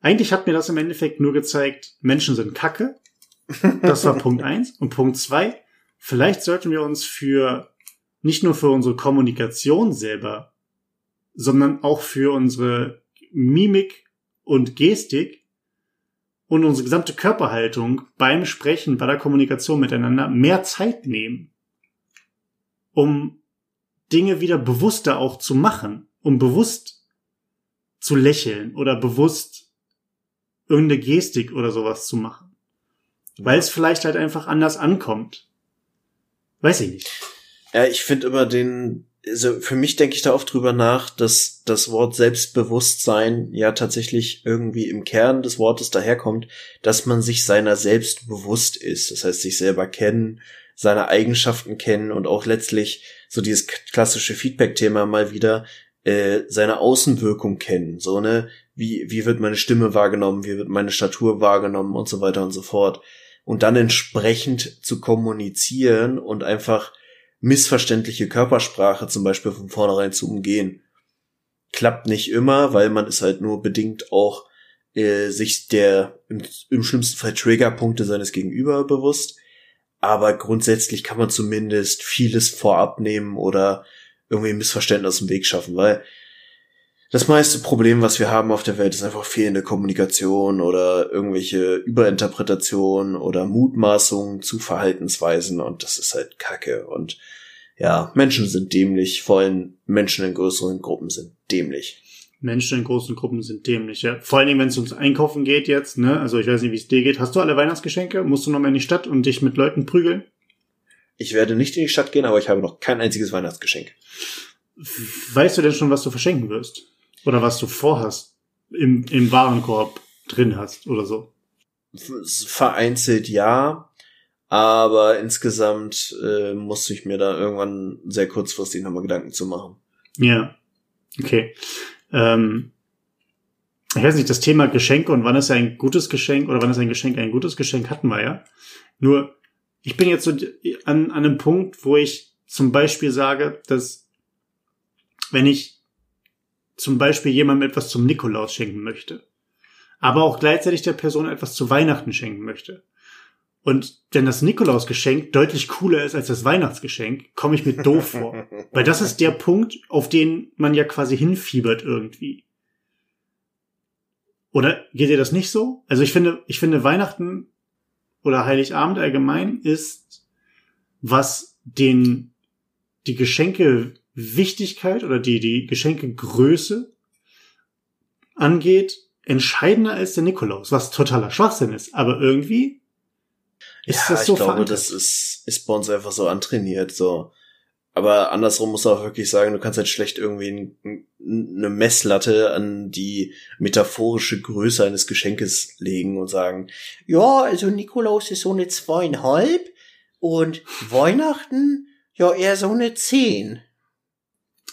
eigentlich hat mir das im Endeffekt nur gezeigt, Menschen sind Kacke. Das war Punkt eins. Und Punkt zwei, vielleicht sollten wir uns für nicht nur für unsere Kommunikation selber, sondern auch für unsere Mimik und Gestik und unsere gesamte Körperhaltung beim Sprechen, bei der Kommunikation miteinander mehr Zeit nehmen, um Dinge wieder bewusster auch zu machen, um bewusst zu lächeln oder bewusst irgendeine Gestik oder sowas zu machen. Weil es vielleicht halt einfach anders ankommt. Weiß ich nicht. Ja, ich finde immer den, also für mich denke ich da oft drüber nach, dass das Wort Selbstbewusstsein ja tatsächlich irgendwie im Kern des Wortes daherkommt, dass man sich seiner selbst bewusst ist. Das heißt, sich selber kennen, seine Eigenschaften kennen und auch letztlich so dieses klassische Feedback-Thema mal wieder, äh, seine Außenwirkung kennen. So, ne, wie, wie wird meine Stimme wahrgenommen, wie wird meine Statur wahrgenommen und so weiter und so fort. Und dann entsprechend zu kommunizieren und einfach missverständliche Körpersprache zum Beispiel von vornherein zu umgehen. Klappt nicht immer, weil man ist halt nur bedingt auch äh, sich der im, im schlimmsten Fall Triggerpunkte seines Gegenüber bewusst. Aber grundsätzlich kann man zumindest vieles vorab nehmen oder irgendwie Missverständnis dem Weg schaffen, weil das meiste Problem, was wir haben auf der Welt, ist einfach fehlende Kommunikation oder irgendwelche Überinterpretationen oder Mutmaßungen zu Verhaltensweisen und das ist halt Kacke und ja, Menschen sind dämlich, vor allem Menschen in größeren Gruppen sind dämlich. Menschen in großen Gruppen sind dämlich, ja. Vor allen Dingen, wenn es ums Einkaufen geht jetzt, ne? Also ich weiß nicht, wie es dir geht. Hast du alle Weihnachtsgeschenke? Musst du noch mal in die Stadt und dich mit Leuten prügeln? Ich werde nicht in die Stadt gehen, aber ich habe noch kein einziges Weihnachtsgeschenk. Weißt du denn schon, was du verschenken wirst? Oder was du vorhast? Im, im Warenkorb drin hast oder so? Vereinzelt ja, aber insgesamt äh, musste ich mir da irgendwann sehr kurzfristig nochmal Gedanken zu machen. Ja. Okay. Ähm, ich weiß nicht, das Thema Geschenke und wann ist ein gutes Geschenk oder wann ist ein Geschenk ein gutes Geschenk hatten wir ja. Nur, ich bin jetzt so an, an einem Punkt, wo ich zum Beispiel sage, dass wenn ich zum Beispiel jemandem etwas zum Nikolaus schenken möchte, aber auch gleichzeitig der Person etwas zu Weihnachten schenken möchte. Und wenn das Nikolausgeschenk deutlich cooler ist als das Weihnachtsgeschenk, komme ich mir doof vor. Weil das ist der Punkt, auf den man ja quasi hinfiebert irgendwie. Oder geht dir das nicht so? Also ich finde, ich finde Weihnachten oder Heiligabend allgemein ist, was den, die Geschenke Wichtigkeit oder die, die Geschenkegröße angeht, entscheidender als der Nikolaus, was totaler Schwachsinn ist. Aber irgendwie ist ja, das so ich glaube, verankert. das ist, ist bei uns einfach so antrainiert, so. Aber andersrum muss man auch wirklich sagen, du kannst halt schlecht irgendwie eine Messlatte an die metaphorische Größe eines Geschenkes legen und sagen, ja, also Nikolaus ist so eine zweieinhalb und Weihnachten, ja, eher so eine zehn.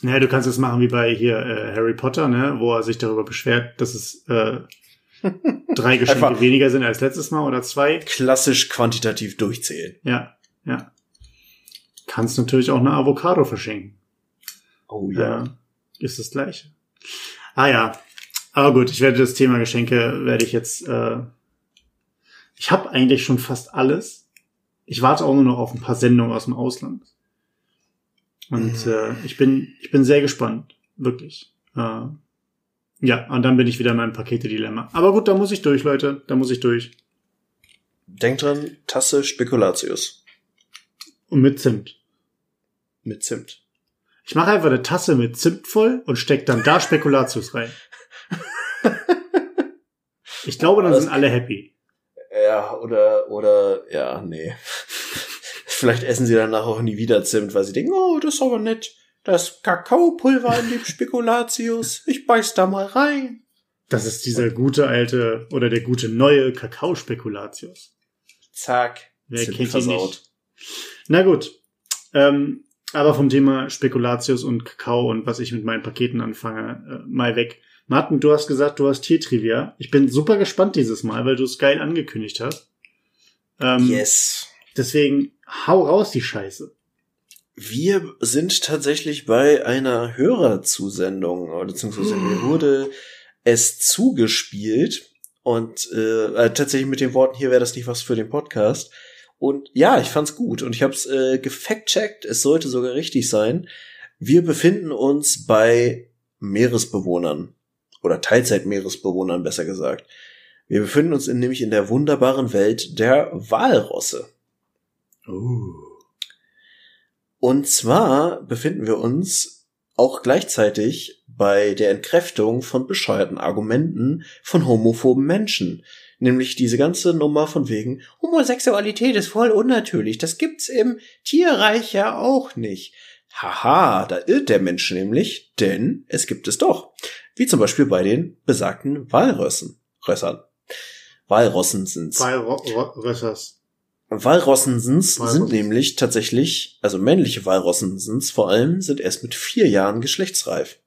Naja, du kannst es machen wie bei hier äh, Harry Potter, ne, wo er sich darüber beschwert, dass es äh, drei Geschenke Einfach- weniger sind als letztes Mal oder zwei. Klassisch quantitativ durchzählen. Ja, ja. Kannst natürlich auch eine Avocado verschenken. Oh Ja. Ist das gleiche. Ah ja. Aber gut, ich werde das Thema Geschenke, werde ich jetzt. Äh, ich habe eigentlich schon fast alles. Ich warte auch nur noch auf ein paar Sendungen aus dem Ausland. Und äh, ich bin, ich bin sehr gespannt, wirklich. Äh, ja, und dann bin ich wieder in meinem Pakete-Dilemma. Aber gut, da muss ich durch, Leute. Da muss ich durch. Denk dran, Tasse Spekulatius. Und mit Zimt. Mit Zimt. Ich mache einfach eine Tasse mit Zimt voll und steck dann da Spekulatius rein. Ich glaube, dann sind alle happy. Ja, oder, oder, ja, nee. Vielleicht essen sie danach auch nie wieder Zimt, weil sie denken, oh, das ist aber nett. Das Kakaopulver in dem Spekulatius. Ich beiß da mal rein. Das ist dieser gute alte oder der gute neue Kakaospekulatius. Zack. Wer kennt ihn versaut. nicht? Na gut. Ähm, aber vom Thema Spekulatius und Kakao und was ich mit meinen Paketen anfange, äh, mal weg. Martin, du hast gesagt, du hast Tiertrivia. Ich bin super gespannt dieses Mal, weil du es geil angekündigt hast. Ähm, Yes. Deswegen hau raus die Scheiße. Wir sind tatsächlich bei einer Hörerzusendung, oder beziehungsweise mir wurde es zugespielt und äh, äh, tatsächlich mit den Worten, hier wäre das nicht was für den Podcast. Und ja, ich fand's gut und ich habe es äh, gefact-checkt, es sollte sogar richtig sein. Wir befinden uns bei Meeresbewohnern oder Teilzeitmeeresbewohnern besser gesagt. Wir befinden uns in, nämlich in der wunderbaren Welt der Walrosse. Oh. Und zwar befinden wir uns auch gleichzeitig bei der Entkräftung von bescheuerten Argumenten von homophoben Menschen. Nämlich diese ganze Nummer von wegen, Homosexualität ist voll unnatürlich, das gibt's im Tierreich ja auch nicht. Haha, da irrt der Mensch nämlich, denn es gibt es doch. Wie zum Beispiel bei den besagten Walrössen. Rössern. Walrossen sind's. Bei Ro Ro Rössers. Walrossensens Walrossen. sind nämlich tatsächlich, also männliche Walrossensens vor allem, sind erst mit vier Jahren geschlechtsreif.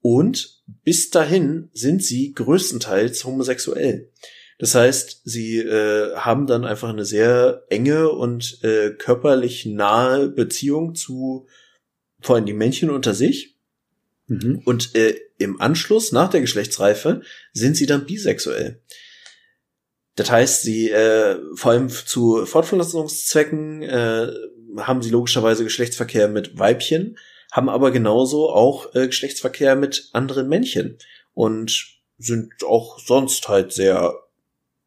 Und bis dahin sind sie größtenteils homosexuell. Das heißt, sie äh, haben dann einfach eine sehr enge und äh, körperlich nahe Beziehung zu vor allem die Männchen unter sich. Mhm. Und äh, im Anschluss, nach der Geschlechtsreife, sind sie dann bisexuell. Das heißt, sie äh, vor allem zu Fortpflanzungszwecken äh, haben sie logischerweise Geschlechtsverkehr mit Weibchen, haben aber genauso auch äh, Geschlechtsverkehr mit anderen Männchen und sind auch sonst halt sehr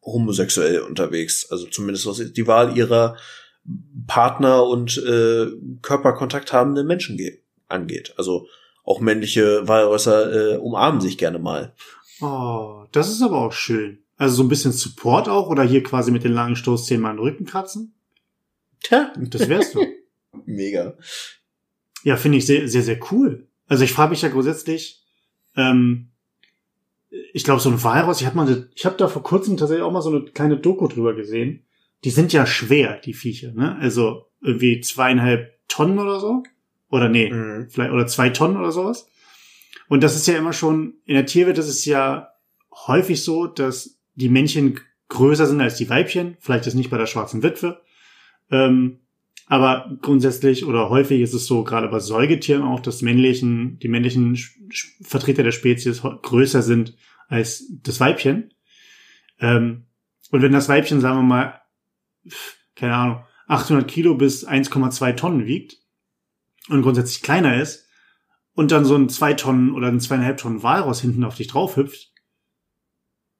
homosexuell unterwegs. Also zumindest was die Wahl ihrer Partner und äh, Körperkontakt habenden Menschen ge- angeht. Also auch männliche Walrösser äh, umarmen sich gerne mal. Oh, das ist aber auch schön. Also so ein bisschen Support auch oder hier quasi mit den langen Stoßzähnen mal den Rücken kratzen? Tja, Das wärst du. mega. Ja, finde ich sehr, sehr, sehr cool. Also ich frage mich ja grundsätzlich, ähm, ich glaube, so ein Walross, ich habe mal, ich habe da vor kurzem tatsächlich auch mal so eine kleine Doku drüber gesehen. Die sind ja schwer, die Viecher, ne? Also irgendwie zweieinhalb Tonnen oder so. Oder nee, Mhm. vielleicht, oder zwei Tonnen oder sowas. Und das ist ja immer schon, in der Tierwelt ist es ja häufig so, dass die Männchen größer sind als die Weibchen. Vielleicht ist nicht bei der schwarzen Witwe. Ähm, aber grundsätzlich oder häufig ist es so, gerade bei Säugetieren auch, dass männlichen, die männlichen Vertreter der Spezies größer sind als das Weibchen. Ähm, und wenn das Weibchen, sagen wir mal, keine Ahnung, 800 Kilo bis 1,2 Tonnen wiegt und grundsätzlich kleiner ist und dann so ein 2 Tonnen oder ein zweieinhalb Tonnen Walross hinten auf dich drauf hüpft,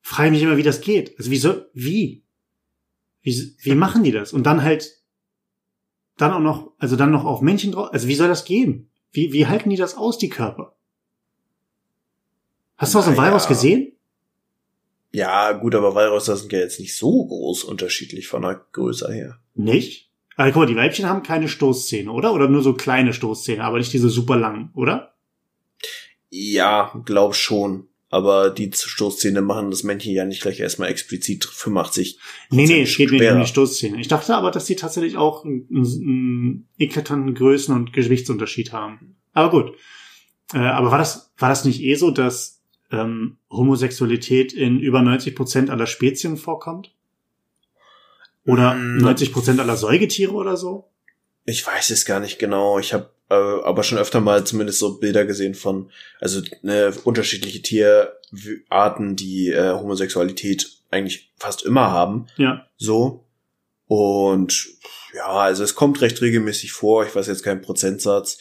frage ich mich immer, wie das geht. Also wie soll, wie? Wie, wie machen die das? Und dann halt, dann auch noch, also dann noch auf Männchen drauf, also wie soll das gehen? Wie, wie halten die das aus, die Körper? Hast du was im. Walross gesehen? Ja, gut, aber Walrösser sind ja jetzt nicht so groß unterschiedlich von der Größe her. Nicht? Aber guck mal, die Weibchen haben keine Stoßzähne, oder? Oder nur so kleine Stoßzähne, aber nicht diese super langen, oder? Ja, glaub schon. Aber die Stoßzähne machen das Männchen ja nicht gleich erstmal explizit 85. Nee, nee, es geht nicht um die Stoßzähne. Ich dachte aber, dass die tatsächlich auch einen, einen eklatanten Größen- und Gewichtsunterschied haben. Aber gut. Äh, aber war das, war das nicht eh so, dass ähm, Homosexualität in über 90 Prozent aller Spezien vorkommt? Oder Mm, 90 Prozent aller Säugetiere oder so? Ich weiß es gar nicht genau. Ich habe äh, aber schon öfter mal zumindest so Bilder gesehen von, also ne, unterschiedliche Tierarten, die äh, Homosexualität eigentlich fast immer haben. Ja. So. Und ja, also es kommt recht regelmäßig vor. Ich weiß jetzt keinen Prozentsatz.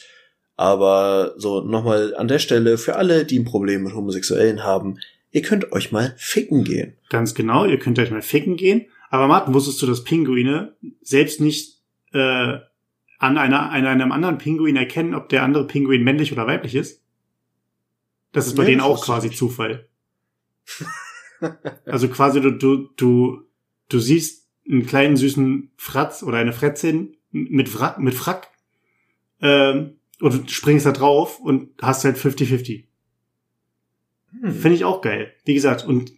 Aber so nochmal an der Stelle für alle, die ein Problem mit Homosexuellen haben, ihr könnt euch mal ficken gehen. Ganz genau, ihr könnt euch mal ficken gehen. Aber Martin, wusstest du, dass Pinguine selbst nicht äh, an, einer, an einem anderen Pinguin erkennen, ob der andere Pinguin männlich oder weiblich ist? Das ist bei Nee, denen auch quasi. Zufall. Also quasi du, du, du, du siehst einen kleinen süßen Fratz oder eine Fretzin mit, Wrack, mit Frack ähm, und du springst da drauf und hast halt 50-50. Hm. Finde ich auch geil. Wie gesagt, und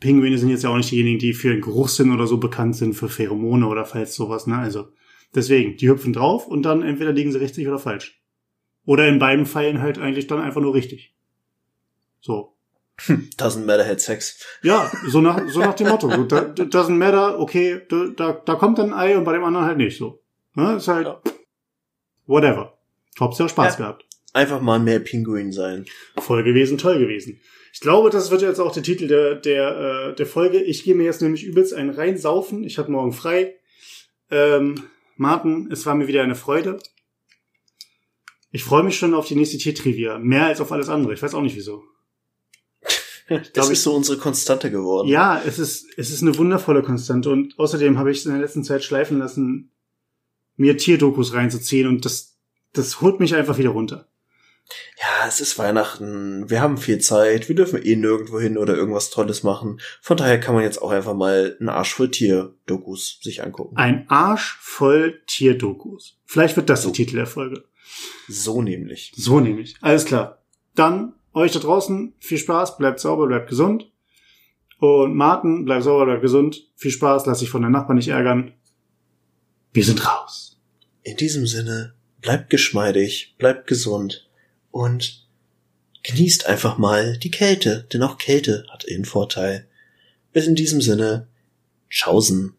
Pinguine sind jetzt ja auch nicht diejenigen, die für einen Geruchssinn oder so bekannt sind, für Pheromone oder falls sowas, ne? Also, deswegen, die hüpfen drauf und dann entweder liegen sie richtig oder falsch. Oder in beiden Fällen halt eigentlich dann einfach nur richtig. So. Doesn't matter, had sex. Ja, so nach, so nach dem Motto. So, da, doesn't matter, okay, da, da, kommt dann ein Ei und bei dem anderen halt nicht so. Ne? Ist halt, Ja. whatever. Hauptsache Spaß Ja. gehabt. Einfach mal mehr Pinguin sein. Voll gewesen, toll gewesen. Ich glaube, das wird jetzt auch der Titel der, der, äh, der Folge. Ich gehe mir jetzt nämlich übelst einen reinsaufen. Ich habe morgen frei. Ähm, Martin, es war mir wieder eine Freude. Ich freue mich schon auf die nächste Tiertrivia. Mehr als auf alles andere. Ich weiß auch nicht wieso. Das glaub, ist so unsere Konstante geworden. Ja, es ist, es ist eine wundervolle Konstante. Und außerdem habe ich es in der letzten Zeit schleifen lassen, mir Tierdokus reinzuziehen. Und das, das holt mich einfach wieder runter. Ja, es ist Weihnachten. Wir haben viel Zeit. Wir dürfen eh nirgendwo hin oder irgendwas Tolles machen. Von daher kann man jetzt auch einfach mal einen Arsch voll Tier-Dokus sich angucken. Ein Arsch voll Tierdokus. Vielleicht wird das der Titel der Folge. So nämlich. So nämlich. Alles klar. Dann euch da draußen viel Spaß, bleibt sauber, bleibt gesund. Und Martin, bleib sauber, bleib gesund. Viel Spaß, lass dich von den Nachbarn nicht ärgern. Wir sind raus. In diesem Sinne, bleibt geschmeidig, bleibt gesund und genießt einfach mal die Kälte, denn auch Kälte hat ihren Vorteil. Bis in diesem Sinne, tschaußen.